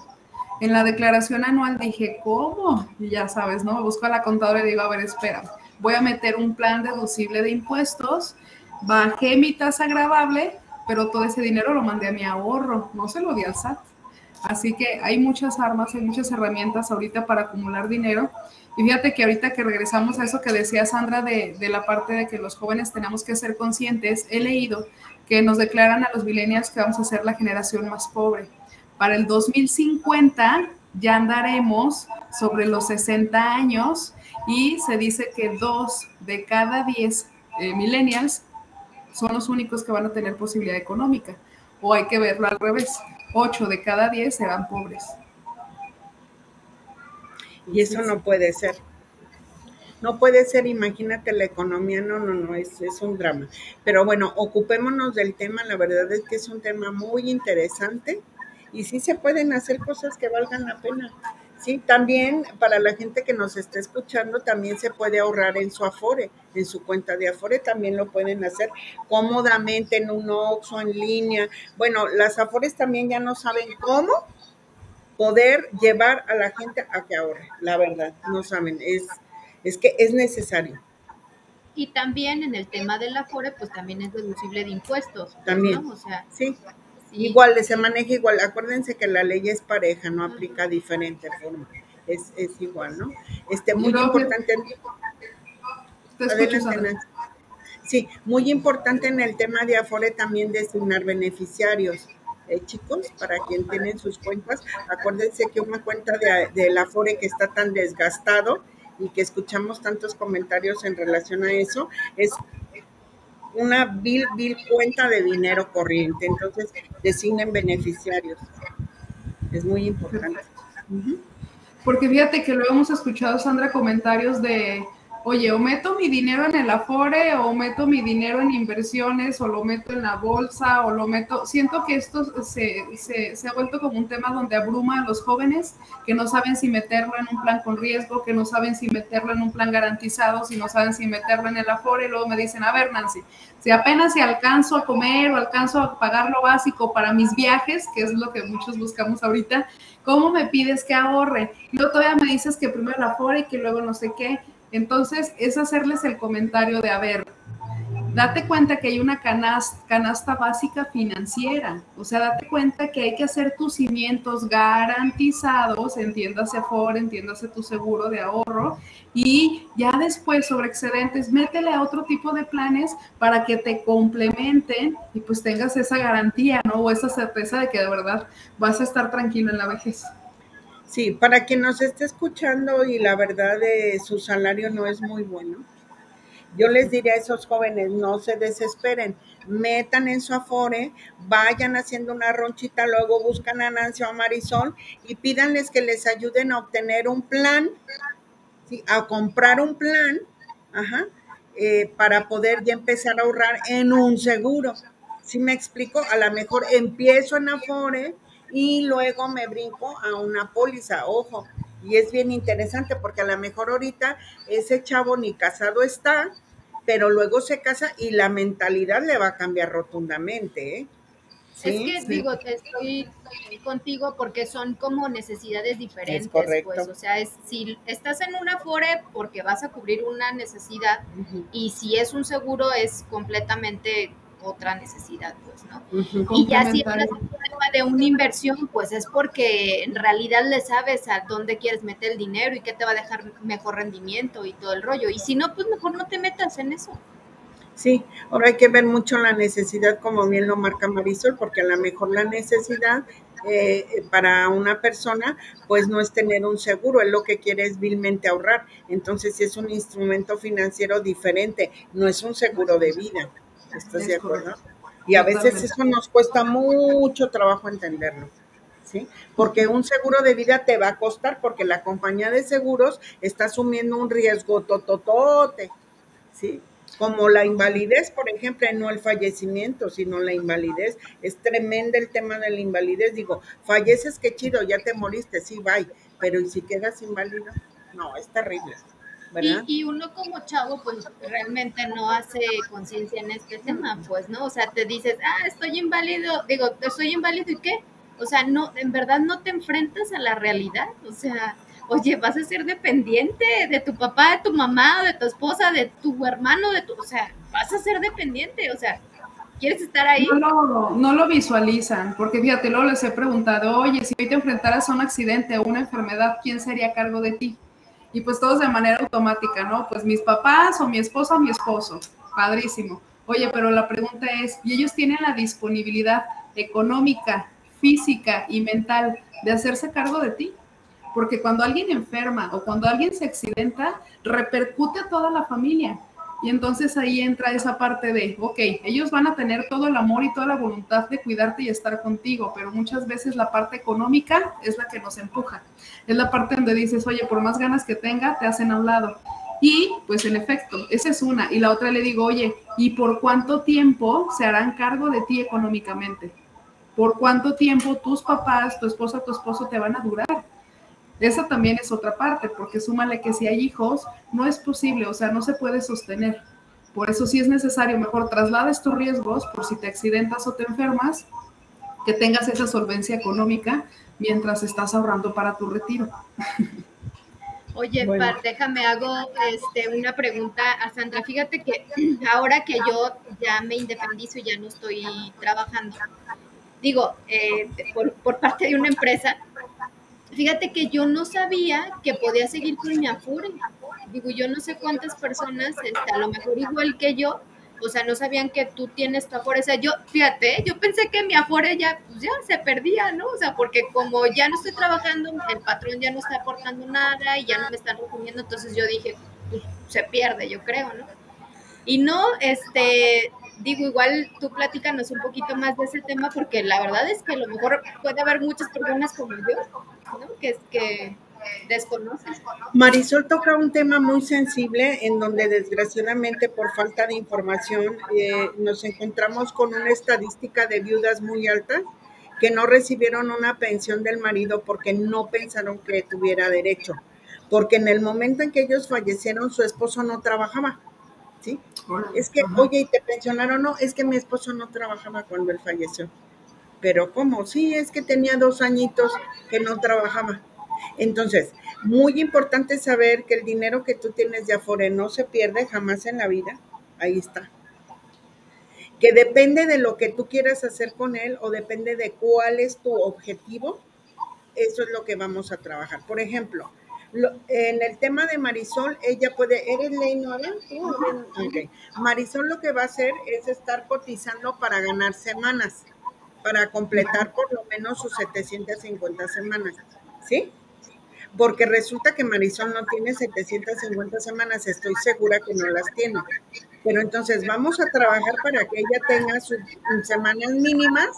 en la declaración anual dije, ¿cómo? Y ya sabes, ¿no? Busco a la contadora y digo, a ver, espera, voy a meter un plan deducible de impuestos, bajé mi tasa agravable, pero todo ese dinero lo mandé a mi ahorro, no se lo di al SAT. Así que hay muchas armas, hay muchas herramientas ahorita para acumular dinero. Y fíjate que ahorita que regresamos a eso que decía Sandra de, de la parte de que los jóvenes tenemos que ser conscientes, he leído que nos declaran a los millennials que vamos a ser la generación más pobre. Para el 2050 ya andaremos sobre los 60 años y se dice que dos de cada 10 eh, millennials son los únicos que van a tener posibilidad económica. O hay que verlo al revés, 8 de cada 10 serán pobres. Y eso no puede ser. No puede ser, imagínate la economía, no, no, no, es, es un drama. Pero bueno, ocupémonos del tema, la verdad es que es un tema muy interesante y sí se pueden hacer cosas que valgan la pena. Sí, también para la gente que nos está escuchando, también se puede ahorrar en su Afore, en su cuenta de Afore, también lo pueden hacer cómodamente en un Oxxo, en línea. Bueno, las Afores también ya no saben cómo poder llevar a la gente a que ahorre, la verdad, no saben, es, es que es necesario. Y también en el tema del Afore, pues también es deducible de impuestos. Pues, también, o sea, sí. Igual, se maneja igual. Acuérdense que la ley es pareja, no aplica diferente forma. Es, es igual, ¿no? Este, muy importante. Sí, muy importante en el tema de Afore también designar beneficiarios. Eh, chicos, para quien tienen sus cuentas, acuérdense que una cuenta de, de la Afore que está tan desgastado y que escuchamos tantos comentarios en relación a eso, es una vil, vil cuenta de dinero corriente. Entonces, designen beneficiarios. Es muy importante. Porque fíjate que lo hemos escuchado, Sandra, comentarios de oye, o meto mi dinero en el Afore, o meto mi dinero en inversiones, o lo meto en la bolsa, o lo meto. Siento que esto se, se, ha vuelto como un tema donde abruma a los jóvenes que no saben si meterlo en un plan con riesgo, que no saben si meterlo en un plan garantizado, si no saben si meterlo en el Afore. Y luego me dicen, a ver, Nancy, si apenas si alcanzo a comer o alcanzo a pagar lo básico para mis viajes, que es lo que muchos buscamos ahorita, ¿cómo me pides que ahorre? Y luego todavía me dices que primero el Afore y que luego no sé qué entonces, es hacerles el comentario de, a ver, date cuenta que hay una canasta, básica financiera, o sea, date cuenta que hay que hacer tus cimientos garantizados, entiéndase FOR, entiéndase tu seguro de ahorro, y ya después sobre excedentes, métele a otro tipo de planes para que te complementen y pues tengas esa garantía, ¿no? O esa certeza de que de verdad vas a estar tranquilo en la vejez. Sí, para quien nos esté escuchando y la verdad de su salario no es muy bueno, yo les diré a esos jóvenes, no se desesperen, metan en su afore, vayan haciendo una ronchita, luego buscan a Nancy o a Marisol y pídanles que les ayuden a obtener un plan, a comprar un plan, eh, para poder ya empezar a ahorrar en un seguro. Si me explico, a lo mejor empiezo en afore, y luego me brinco a una póliza, ojo, y es bien interesante porque a lo mejor ahorita ese chavo ni casado está, pero luego se casa y la mentalidad le va a cambiar rotundamente. ¿eh? Es que digo, estoy contigo porque son como necesidades diferentes, pues, o sea, es, si estás en una fore porque vas a cubrir una necesidad y si es un seguro es completamente otra necesidad, pues, ¿no? Y ya si hablas de una inversión, pues es porque en realidad le sabes a dónde quieres meter el dinero y qué te va a dejar mejor rendimiento y todo el rollo. Y si no, pues mejor no te metas en eso. Sí, ahora hay que ver mucho la necesidad, como bien lo marca Marisol, porque a lo mejor la necesidad eh, para una persona, pues no es tener un seguro, él lo que quiere es vilmente ahorrar. Entonces, si es un instrumento financiero diferente, no es un seguro de vida. ¿Estás de acuerdo? Y a veces eso nos cuesta mucho trabajo entenderlo. ¿Sí? Porque un seguro de vida te va a costar porque la compañía de seguros está asumiendo un riesgo tototote, ¿sí? Como la invalidez, por ejemplo, no el fallecimiento, sino la invalidez. Es tremenda el tema de la invalidez. Digo, falleces, qué chido, ya te moriste, sí, bye. Pero ¿y si quedas inválido? No, es terrible. Y, uno como chavo, pues realmente no hace conciencia en este tema, pues, ¿no? O sea, te dices, ah, estoy inválido, digo, estoy inválido y qué? O sea, no, en verdad no te enfrentas a la realidad, o sea, oye, vas a ser dependiente de tu papá, de tu mamá, de tu esposa, de tu hermano, de tu, o sea, vas a ser dependiente, o sea, ¿quieres estar ahí? No, no, no lo visualizan, porque fíjate, luego les he preguntado, oye, si hoy te enfrentaras a un accidente o una enfermedad, ¿quién sería a cargo de ti? Y pues todos de manera automática, ¿no? Pues mis papás o mi esposa o mi esposo. Padrísimo. Oye, pero la pregunta es, ¿y ellos tienen la disponibilidad económica, física y mental de hacerse cargo de ti? Porque cuando alguien enferma o cuando alguien se accidenta, repercute a toda la familia. Y entonces ahí entra esa parte de, ok, ellos van a tener todo el amor y toda la voluntad de cuidarte y estar contigo, pero muchas veces la parte económica es la que nos empuja. Es la parte donde dices, oye, por más ganas que tenga, te hacen a un lado. Y pues en efecto, esa es una. Y la otra le digo, oye, ¿y por cuánto tiempo se harán cargo de ti económicamente? ¿Por cuánto tiempo tus papás, tu esposa, tu esposo te van a durar? Esa también es otra parte, porque súmale que si hay hijos, no es posible, o sea, no se puede sostener. Por eso sí es necesario, mejor traslades tus riesgos por si te accidentas o te enfermas, que tengas esa solvencia económica mientras estás ahorrando para tu retiro. Oye, Par, déjame hago este, una pregunta a Sandra. Fíjate que ahora que yo ya me independizo y ya no estoy trabajando, digo, eh, por, por, parte de una empresa, Fíjate que yo no sabía que podía seguir con mi Afore. Digo, yo no sé cuántas personas, este, a lo mejor igual que yo, o sea, no sabían que tú tienes tu Afore. O sea, yo, fíjate, yo pensé que mi Afore ya, pues ya se perdía, ¿no? O sea, porque como ya no estoy trabajando, el patrón ya no está aportando nada y ya no me están recogiendo, entonces yo dije, pues se pierde, yo creo, ¿no? Y no, este, digo, igual tú platícanos un poquito más de ese tema, porque la verdad es que a lo mejor puede haber muchas personas como yo, ¿no? Que, que desconoces. Marisol toca un tema muy sensible en donde desgraciadamente por falta de información eh, nos encontramos con una estadística de viudas muy alta que no recibieron una pensión del marido porque no pensaron que tuviera derecho, porque en el momento en que ellos fallecieron su esposo no trabajaba ¿sí? Es que, oye, ¿y te pensionaron? No, es que mi esposo no trabajaba cuando él falleció. Pero ¿cómo? Sí, es que tenía dos añitos que no trabajaba. Entonces, muy importante saber que el dinero que tú tienes de Afore no se pierde jamás en la vida. Ahí está. Que depende de lo que tú quieras hacer con él o depende de cuál es tu objetivo, eso es lo que vamos a trabajar. Por ejemplo, en el tema de Marisol, ella puede, ¿eres Leonora? Okay. Marisol lo que va a hacer es estar cotizando para ganar semanas, para completar por lo menos sus 750 semanas, ¿sí? Porque resulta que Marisol no tiene 750 semanas, estoy segura que no las tiene. Pero entonces vamos a trabajar para que ella tenga sus semanas mínimas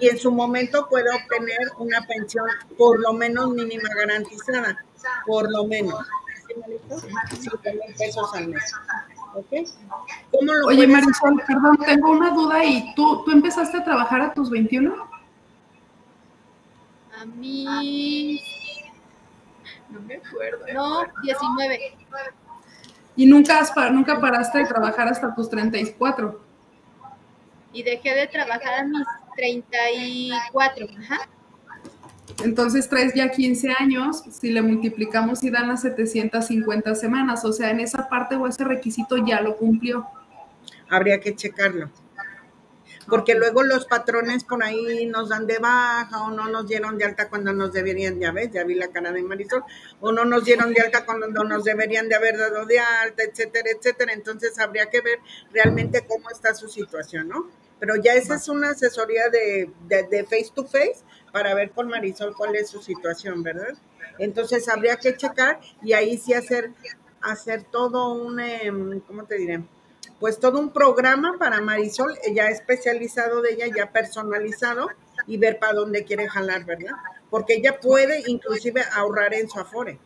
y en su momento puede obtener una pensión por lo menos mínima garantizada, por lo menos. pesos al mes. Oye, Marisol, perdón, tengo una duda y tú, ¿tú empezaste a trabajar a tus 21? A mí... No me acuerdo. No, 19. ¿Y nunca, has, nunca paraste de trabajar hasta tus 34? Y dejé de trabajar a mis 34. Ajá. Entonces traes ya 15 años, si le multiplicamos y dan las 750 semanas, o sea, en esa parte o ese requisito ya lo cumplió. Habría que checarlo. Porque luego los patrones por ahí nos dan de baja o no nos dieron de alta cuando nos deberían, ya ves, ya vi la cara de Marisol, o no nos dieron de alta cuando nos deberían de haber dado de alta, etcétera, etcétera. Entonces habría que ver realmente cómo está su situación, ¿no? Pero ya esa es una asesoría de, face to face para ver con Marisol cuál es su situación, ¿verdad? Entonces habría que checar y ahí sí hacer, hacer todo un, em, ¿cómo te diré? Pues todo un programa para Marisol, ya especializado de ella, ya personalizado y ver para dónde quiere jalar, ¿verdad? Porque ella puede inclusive ahorrar en su afore.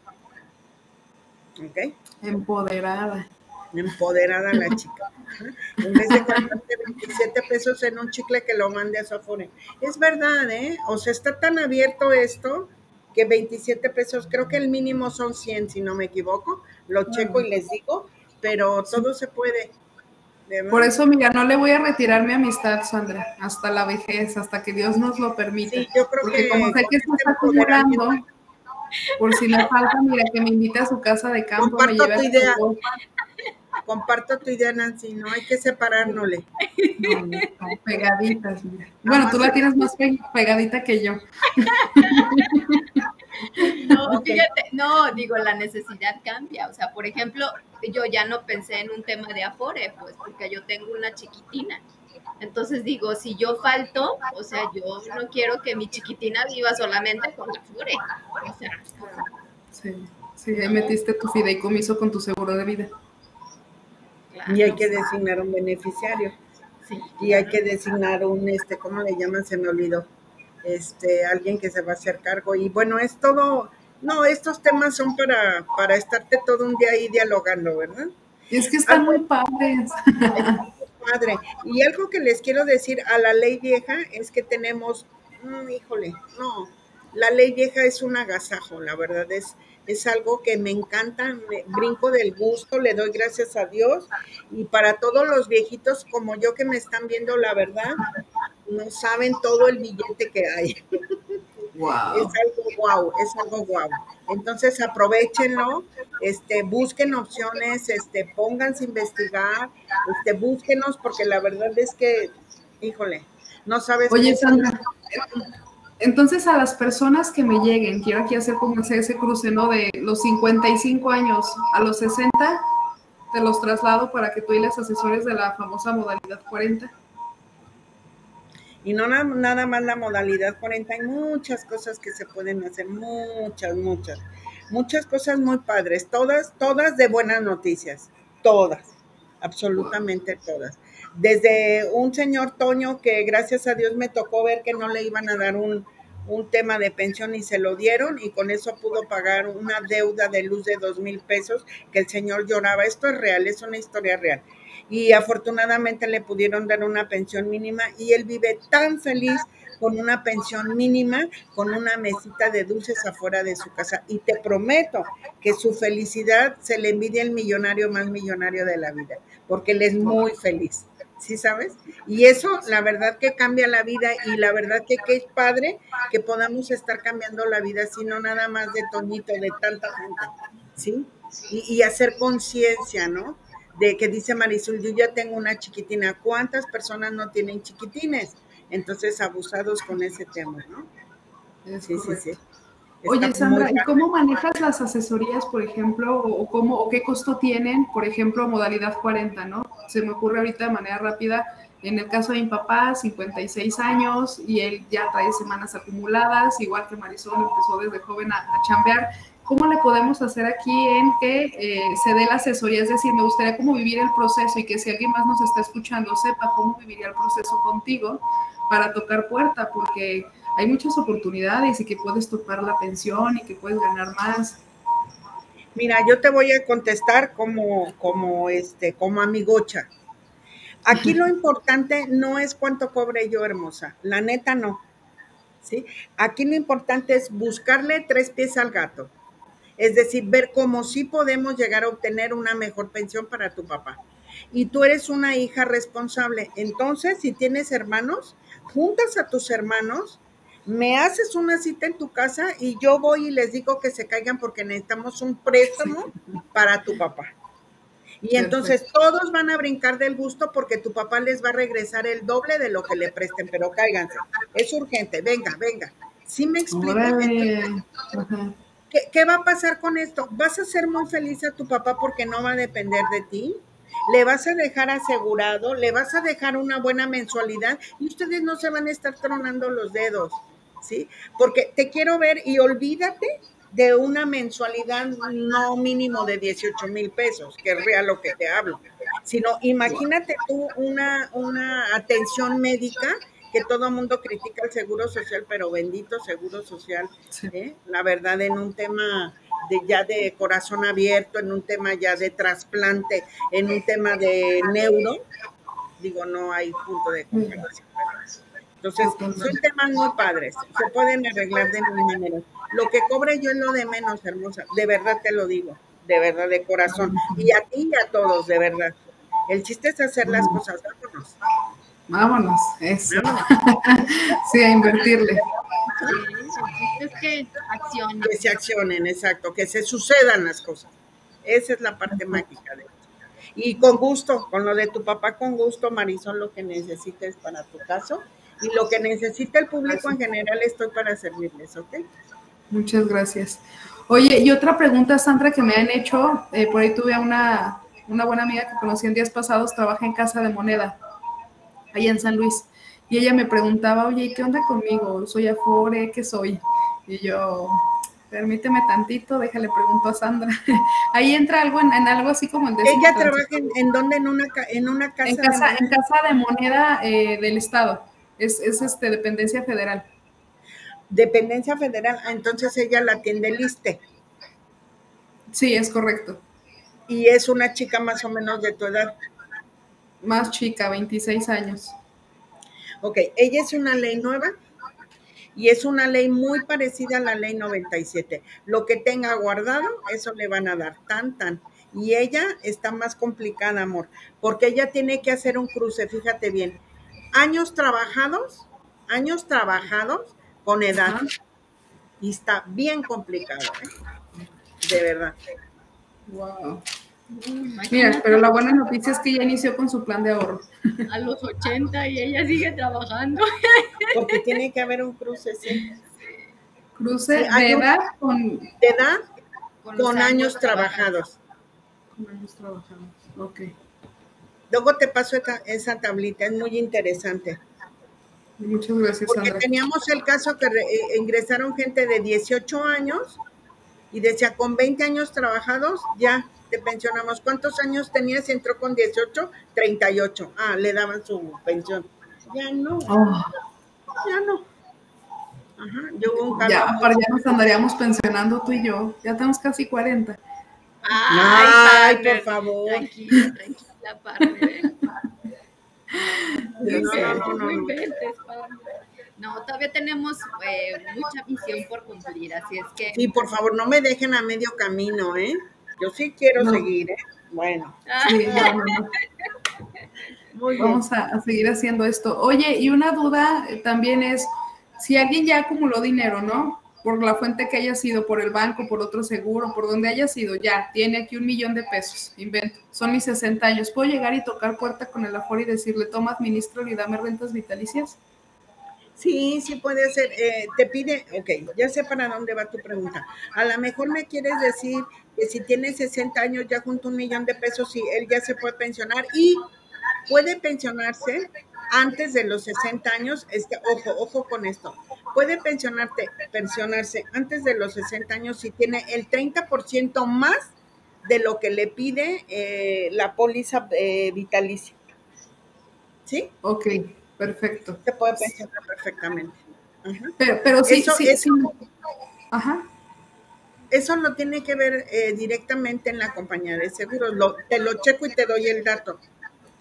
¿Ok? Empoderada empoderada la chica. En vez de gastarte 27 pesos en un chicle que lo mande a su afore. Es verdad, ¿eh? O sea, está tan abierto esto que 27 pesos, creo que el mínimo son 100, si no me equivoco. Lo checo y les digo, pero todo se puede. Por eso, mira, no le voy a retirar mi amistad, Sandra, hasta la vejez, hasta que Dios nos lo permita. Sí, yo creo Porque que como sé que se está acumulando, por si le falta, mira, que me invite a su casa de campo, me lleve tu idea. Comparto tu idea, Nancy, no hay que separárnosle. pegaditas. Bueno, tú la tienes más pegadita que yo. *laughs* No, fíjate, no, digo, la necesidad cambia. O sea, por ejemplo, yo ya no pensé en un tema de Afore, pues porque yo tengo una chiquitina. Entonces digo, si yo falto, o sea, yo no quiero que mi chiquitina viva solamente con Afore. O sea, sí, sí, ahí metiste tu fideicomiso con tu seguro de vida. Y hay que designar un beneficiario. Sí. Y hay que designar un, este, ¿cómo le llaman? Se me olvidó este, alguien que se va a hacer cargo. Y bueno, es todo, no, estos temas son para, para estarte todo un día ahí dialogando, ¿verdad? Es que están muy padres. *laughs* Padre. Y algo que les quiero decir a la ley vieja es que tenemos, mm, híjole, no, la ley vieja es un agasajo, la verdad es, es algo que me encanta, me brinco del gusto, le doy gracias a Dios y para todos los viejitos como yo que me están viendo, la verdad, no saben todo el billete que hay. *laughs* Wow. Es algo guau, es algo guau. Entonces aprovechenlo, este, busquen opciones, este, pónganse a investigar, este, búsquenos, porque la verdad es que, híjole, no sabes. Oye, Sandra, entonces a las personas que me lleguen, quiero aquí hacer como ese cruce, ¿no? De los 55 años a los 60, te los traslado para que tú y las asesores de la famosa modalidad 40. Y no nada más la modalidad 40, hay muchas cosas que se pueden hacer, muchas, muchas, muchas cosas muy padres, todas, todas de buenas noticias, todas, absolutamente todas desde un señor Toño que gracias a Dios me tocó ver que no le iban a dar un, tema de pensión y se lo dieron y con eso pudo pagar una deuda de luz de dos mil pesos que el señor lloraba. Esto es real, es una historia real. Y afortunadamente le pudieron dar una pensión mínima y él vive tan feliz con una pensión mínima, con una mesita de dulces afuera de su casa. Y te prometo que su felicidad se le envidia el millonario más millonario de la vida, porque él es muy feliz. ¿Sí sabes? Y eso, la verdad que cambia la vida y la verdad que, es padre que podamos estar cambiando la vida, sino nada más de Toñito, de tanta gente, ¿sí? Y, y hacer conciencia, ¿no? De que dice Marisol, yo ya tengo una chiquitina, ¿cuántas personas no tienen chiquitines? Entonces, abusados con ese tema, ¿no? Sí, sí, sí. Oye, Sandra, ¿y cómo manejas las asesorías, por ejemplo, o, cómo, o qué costo tienen, por ejemplo, modalidad 40, ¿no? Se me ocurre ahorita de manera rápida, en el caso de mi papá, 56 años, y él ya trae semanas acumuladas, igual que Marisol empezó desde joven a, chambear. ¿Cómo le podemos hacer aquí en que eh, se dé la asesoría? Es decir, me gustaría cómo vivir el proceso y que si alguien más nos está escuchando sepa cómo viviría el proceso contigo para tocar puerta, porque hay muchas oportunidades y que puedes topar la pensión y que puedes ganar más. Mira, yo te voy a contestar como, como, este, como amigocha. Aquí lo importante no es cuánto cobre yo, hermosa. La neta no. ¿Sí? Aquí lo importante es buscarle tres pies al gato. Es decir, ver cómo sí podemos llegar a obtener una mejor pensión para tu papá. Y tú eres una hija responsable. Entonces, si tienes hermanos, juntas a tus hermanos me haces una cita en tu casa y yo voy y les digo que se caigan porque necesitamos un préstamo para tu papá. Y entonces todos van a brincar del gusto porque tu papá les va a regresar el doble de lo que le presten, pero cáiganse. Es urgente, venga, venga. Sí me explico. ¿Qué, ¿Qué va a pasar con esto? ¿Vas a ser muy feliz a tu papá porque no va a depender de ti? le vas a dejar asegurado, le vas a dejar una buena mensualidad y ustedes no se van a estar tronando los dedos. ¿Sí? Porque te quiero ver y olvídate de una mensualidad no mínimo de 18 mil pesos, que es real lo que te hablo, sino imagínate tú una, una atención médica que todo el mundo critica el seguro social, pero bendito seguro social, ¿eh? la verdad en un tema de ya de corazón abierto, en un tema ya de trasplante, en un tema de neuro, digo, no hay punto de comparación. Entonces, son temas muy padres, se pueden arreglar de mi manera. Lo que cobre yo es lo de menos, hermosa, de verdad te lo digo, de verdad, de corazón. Y a ti y a todos, de verdad. El chiste es hacer las cosas, vámonos. Vámonos, eso. *laughs* sí, a invertirle. Sí, es que accionen. Que se accionen, exacto, que se sucedan las cosas. Esa es la parte mágica de esto. Y con gusto, con lo de tu papá, con gusto, Marisol, lo que necesites para tu caso y lo que necesita el público en general estoy para servirles, ¿ok? Muchas gracias. Oye, y otra pregunta, Sandra, que me han hecho, eh, por ahí tuve una, una buena amiga que conocí en días pasados, trabaja en Casa de Moneda, allá en San Luis, y ella me preguntaba, oye, ¿qué onda conmigo? ¿Soy Afore? ¿Qué soy? Y yo, permíteme tantito, déjale pregunto a Sandra. *laughs* Ahí entra algo en, algo así como el Ella trabaja en, dónde, en una, en una casa, en casa de en casa de moneda eh, del Estado. Es, es este dependencia federal. Dependencia federal, ah, entonces ella la atiende el ISTE. Sí, es correcto. Y es una chica más o menos de tu edad. Más chica, 26 años. Ok, ella es una ley nueva y es una ley muy parecida a la ley 97. Lo que tenga guardado, eso le van a dar, tan, tan. Y ella está más complicada, amor, porque ella tiene que hacer un cruce, fíjate bien. Años trabajados, años trabajados con edad. Y está bien complicado, ¿eh? de verdad. Wow. Mira, pero la buena noticia es que ella inició con su plan de ahorro. A los 80 y ella sigue trabajando. Porque tiene que haber un cruce, sí. Cruce de edad con... De edad con, años, trabajados. Con años trabajados, ok. Luego te paso esa, esa tablita, es muy interesante. Muchas gracias, Porque teníamos el caso que eh, ingresaron gente de 18 años y decía, con 20 años trabajados, ya te pensionamos. ¿Cuántos años tenías entró con 18? 38. Ah, le daban su pensión. Ya no. Oh. Ya no. Ajá, yo un ya, para ya nos andaríamos pensionando tú y yo. Ya tenemos casi 40. Ay, por favor. Tranquila, tranquila, partner. no, no, no, no, todavía tenemos eh, mucha visión por cumplir, así es que... Sí, por favor, no me dejen a medio camino, ¿eh? Yo sí quiero seguir, ¿eh? Bueno. Sí, Vamos a, seguir haciendo esto. Oye, y una duda eh, también es, si alguien ya acumuló dinero, ¿no? Por la fuente que haya sido, por el banco, por otro seguro, por donde haya sido, ya, tiene aquí un millón de pesos, invento, son mis 60 años. ¿Puedo llegar y tocar puerta con el Afore y decirle, toma, administro y dame rentas vitalicias? Sí, sí puede ser. Eh, te pide, ok, ya sé para dónde va tu pregunta. A lo mejor me quieres decir que si tiene 60 años ya junto un millón de pesos y él ya se puede pensionar y puede pensionarse antes de los 60 años, este, ojo, ojo con esto, puede pensionarte, pensionarse antes de los 60 años si tiene el 30% más de lo que le pide eh, la póliza eh, vitalicia. ¿Sí? Ok. Perfecto. Se puede pensionar perfectamente. Pero, pero sí, eso, sí, eso, Ajá. Eso no tiene que ver eh, directamente en la compañía de seguros. te lo checo y te doy el dato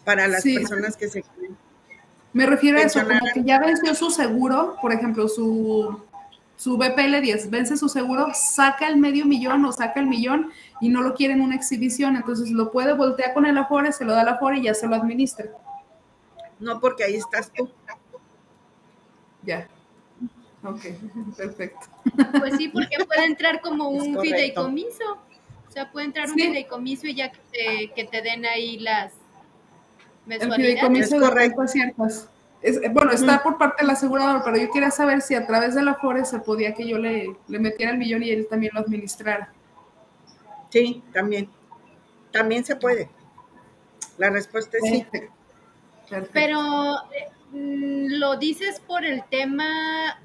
para las personas que se quieren. Me refiero a eso, como que ya venció su seguro, por ejemplo, su, su BPL 10, vence su seguro, saca el medio millón o saca el millón y no lo quiere en una exhibición, entonces lo puede voltear con el Afore, se lo da al Afore y ya se lo administra no porque ahí estás tú. Ya. Ok, perfecto. Pues sí, porque puede entrar como un fideicomiso. O sea, puede entrar un fideicomiso y ya que te, que te den ahí las. El fideicomiso correcto, ciertas. Es, bueno, está por parte del asegurador, pero yo quería saber si a través de la FORE se podía que yo le, le metiera el millón y él también lo administrara. Sí, también. También se puede. La respuesta es sí. Pero mm, lo dices por el tema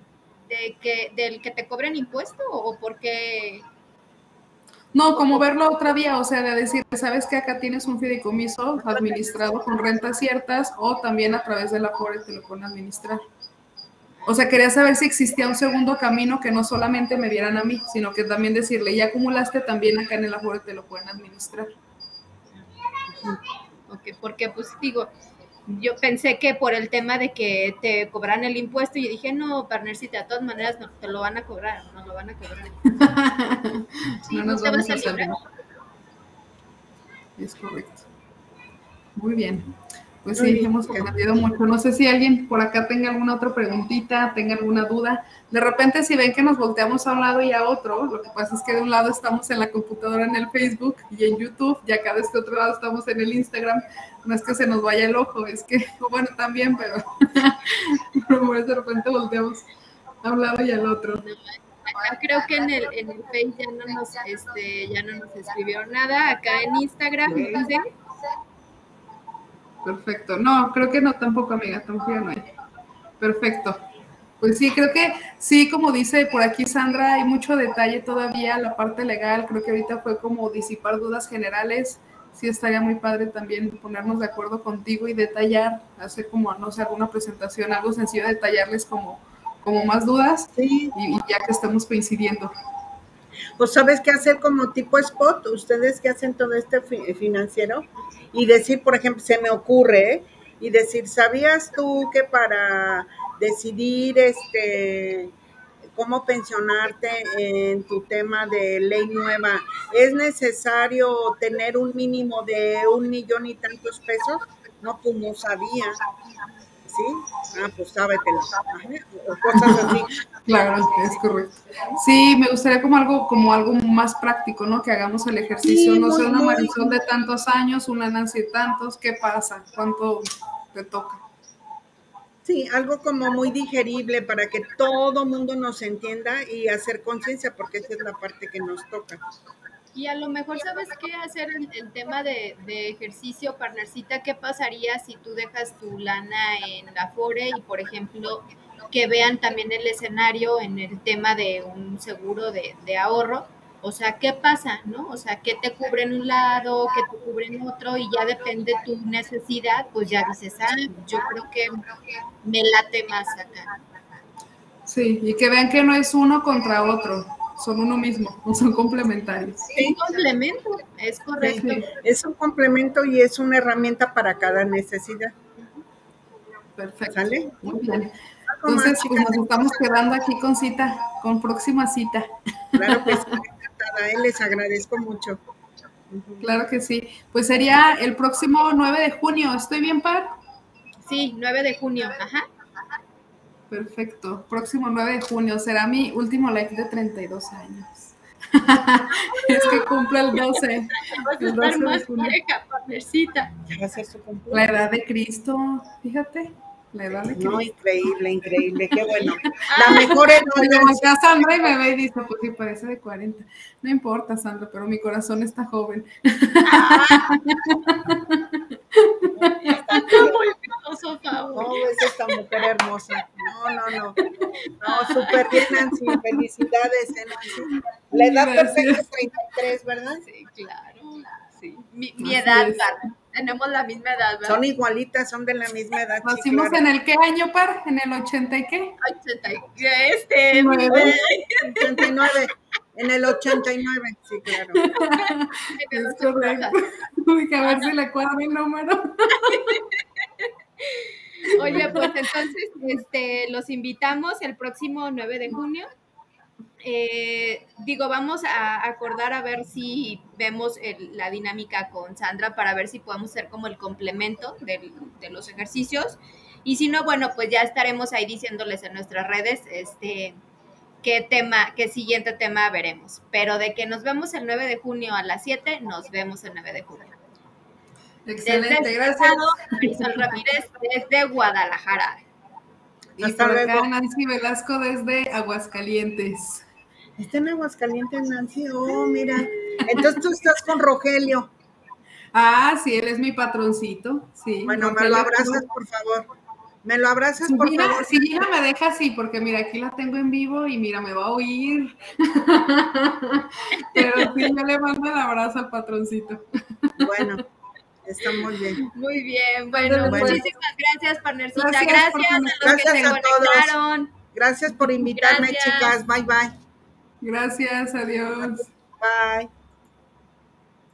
de que del que te cobren impuesto o porque no, como verlo otra vía, o sea, de decir, sabes que acá tienes un fideicomiso administrado con rentas ciertas o también a través de la FORE te lo pueden administrar. O sea, quería saber si existía un segundo camino que no solamente me dieran a mí, sino que también decirle, ya acumulaste, también acá en el Afore te lo pueden administrar. Ok, porque pues digo, yo pensé que por el tema de que te cobran el impuesto, y dije, no, partner, si de todas maneras no, te lo van a cobrar, no lo van a cobrar. *laughs* no nos vamos a hacer. Es correcto. Muy bien. Pues sí, hemos aprendido mucho. No sé si alguien por acá tenga alguna otra preguntita, tenga alguna duda. De repente, si ven que nos volteamos a un lado y a otro, lo que pasa es que de un lado estamos en la computadora, en el Facebook y en YouTube, y acá de este otro lado estamos en el Instagram. No es que se nos vaya el ojo, es que, *laughs* bueno, también, pero, *laughs* de repente volteamos a un lado y al otro. acá creo que en el, en el Face ya no nos, este, ya no nos escribieron nada. Acá en Instagram, dice. Perfecto. No, creo que no tampoco, amiga, tampoco no hay. Perfecto. Pues sí, creo que sí, como dice por aquí Sandra, hay mucho detalle todavía, la parte legal, creo que ahorita fue como disipar dudas generales, sí estaría muy padre también ponernos de acuerdo contigo y detallar, hacer como, no sé, alguna presentación, algo sencillo, detallarles como, como más dudas y, ya que estamos coincidiendo. Pues sabes qué hacer como tipo spot, ustedes que hacen todo este financiero y decir, por ejemplo, se me ocurre, y decir, ¿sabías tú que para decidir este cómo pensionarte en tu tema de ley nueva, ¿es necesario tener un mínimo de un millón y tantos pesos? No, pues no sabía. ¿Sí? Ah, pues sábetelo. O cosas así. *laughs* Claro, es correcto. Sí, me gustaría como algo, como algo más práctico, ¿no? Que hagamos el ejercicio, no sé, una Marisol de tantos años, una Nancy de tantos, ¿qué pasa? ¿Cuánto te toca? Sí, algo como muy digerible para que todo mundo nos entienda y hacer conciencia, porque esa es la parte que nos toca. Y a lo mejor sabes qué hacer el, tema de, ejercicio, partnercita, ¿qué pasaría si tú dejas tu lana en la Fore y, por ejemplo, que vean también el escenario en el tema de un seguro de, de ahorro? O sea, ¿qué pasa, no? O sea, ¿qué te cubre en un lado, qué te cubre en otro? Y ya depende tu necesidad, pues ya dices, ah, yo creo que me late más acá. Sí, y que vean que no es uno contra otro, son uno mismo, *laughs* son complementarios. Es un complemento, es correcto. es un complemento y es una herramienta para cada necesidad. Perfecto. ¿Sale? Muy bien. Entonces, pues nos estamos quedando aquí con cita, con próxima cita. Claro que sí. *laughs* ¿eh? les agradezco mucho. Claro que sí. Pues sería el próximo 9 de junio. ¿Estoy bien, Par? Sí, 9 de junio. Ajá. Perfecto. Próximo 9 de junio. Será mi último live de 32 años. *laughs* es que cumple el 12. *laughs* El 12 de junio. La edad de Cristo, fíjate. No, increíble, increíble, qué bueno. *laughs* La mejor es acá Sandra y me ve y dice, pues sí, parece de 40. No importa, Sandra, pero mi corazón está joven. Ah. No, es esta mujer hermosa. No, no, no. No, súper bien, Nancy. Felicidades, eh, Nancy. La edad perfecta es 33, ¿verdad? Sí, claro. Sí. Mi, mi edad, tenemos la misma edad, ¿verdad? Son igualitas, son de la misma edad. ¿Nacimos en el qué año, par? ¿En el 80 y qué? 80 y este. 89. En el 89, sí, claro. *laughs* es correcto. Uy, a ver si le cuadra el número. *laughs* Oye, pues *laughs* entonces este, los invitamos el próximo 9 de junio eh, digo, vamos a acordar a ver si vemos la dinámica con Sandra para ver si podemos ser como el complemento de, los ejercicios. Y si no, bueno, pues ya estaremos ahí diciéndoles en nuestras redes este, qué tema, qué siguiente tema veremos. Pero de que nos vemos el 9 de junio a las 7, nos vemos el 9 de junio. Excelente, gracias. Marisol Ramírez desde Guadalajara. Y por acá Nancy Velasco desde Aguascalientes. Está en Aguascalientes, Nancy. Oh, mira. Entonces tú estás con Rogelio. Ah, sí, él es mi patroncito. Sí. Bueno, me lo abrazas, por favor. Me lo abrazas, por favor. Si hija me deja así, porque mira, aquí la tengo en vivo y mira, me va a oír. *laughs* Pero sí, yo le mando el abrazo al patroncito. Bueno. Está muy bien. Muy bien. Bueno, muchísimas gracias, partnercita. Gracias, gracias a los gracias que se conectaron. Gracias por invitarme, chicas. Bye, bye. Gracias, adiós. Bye.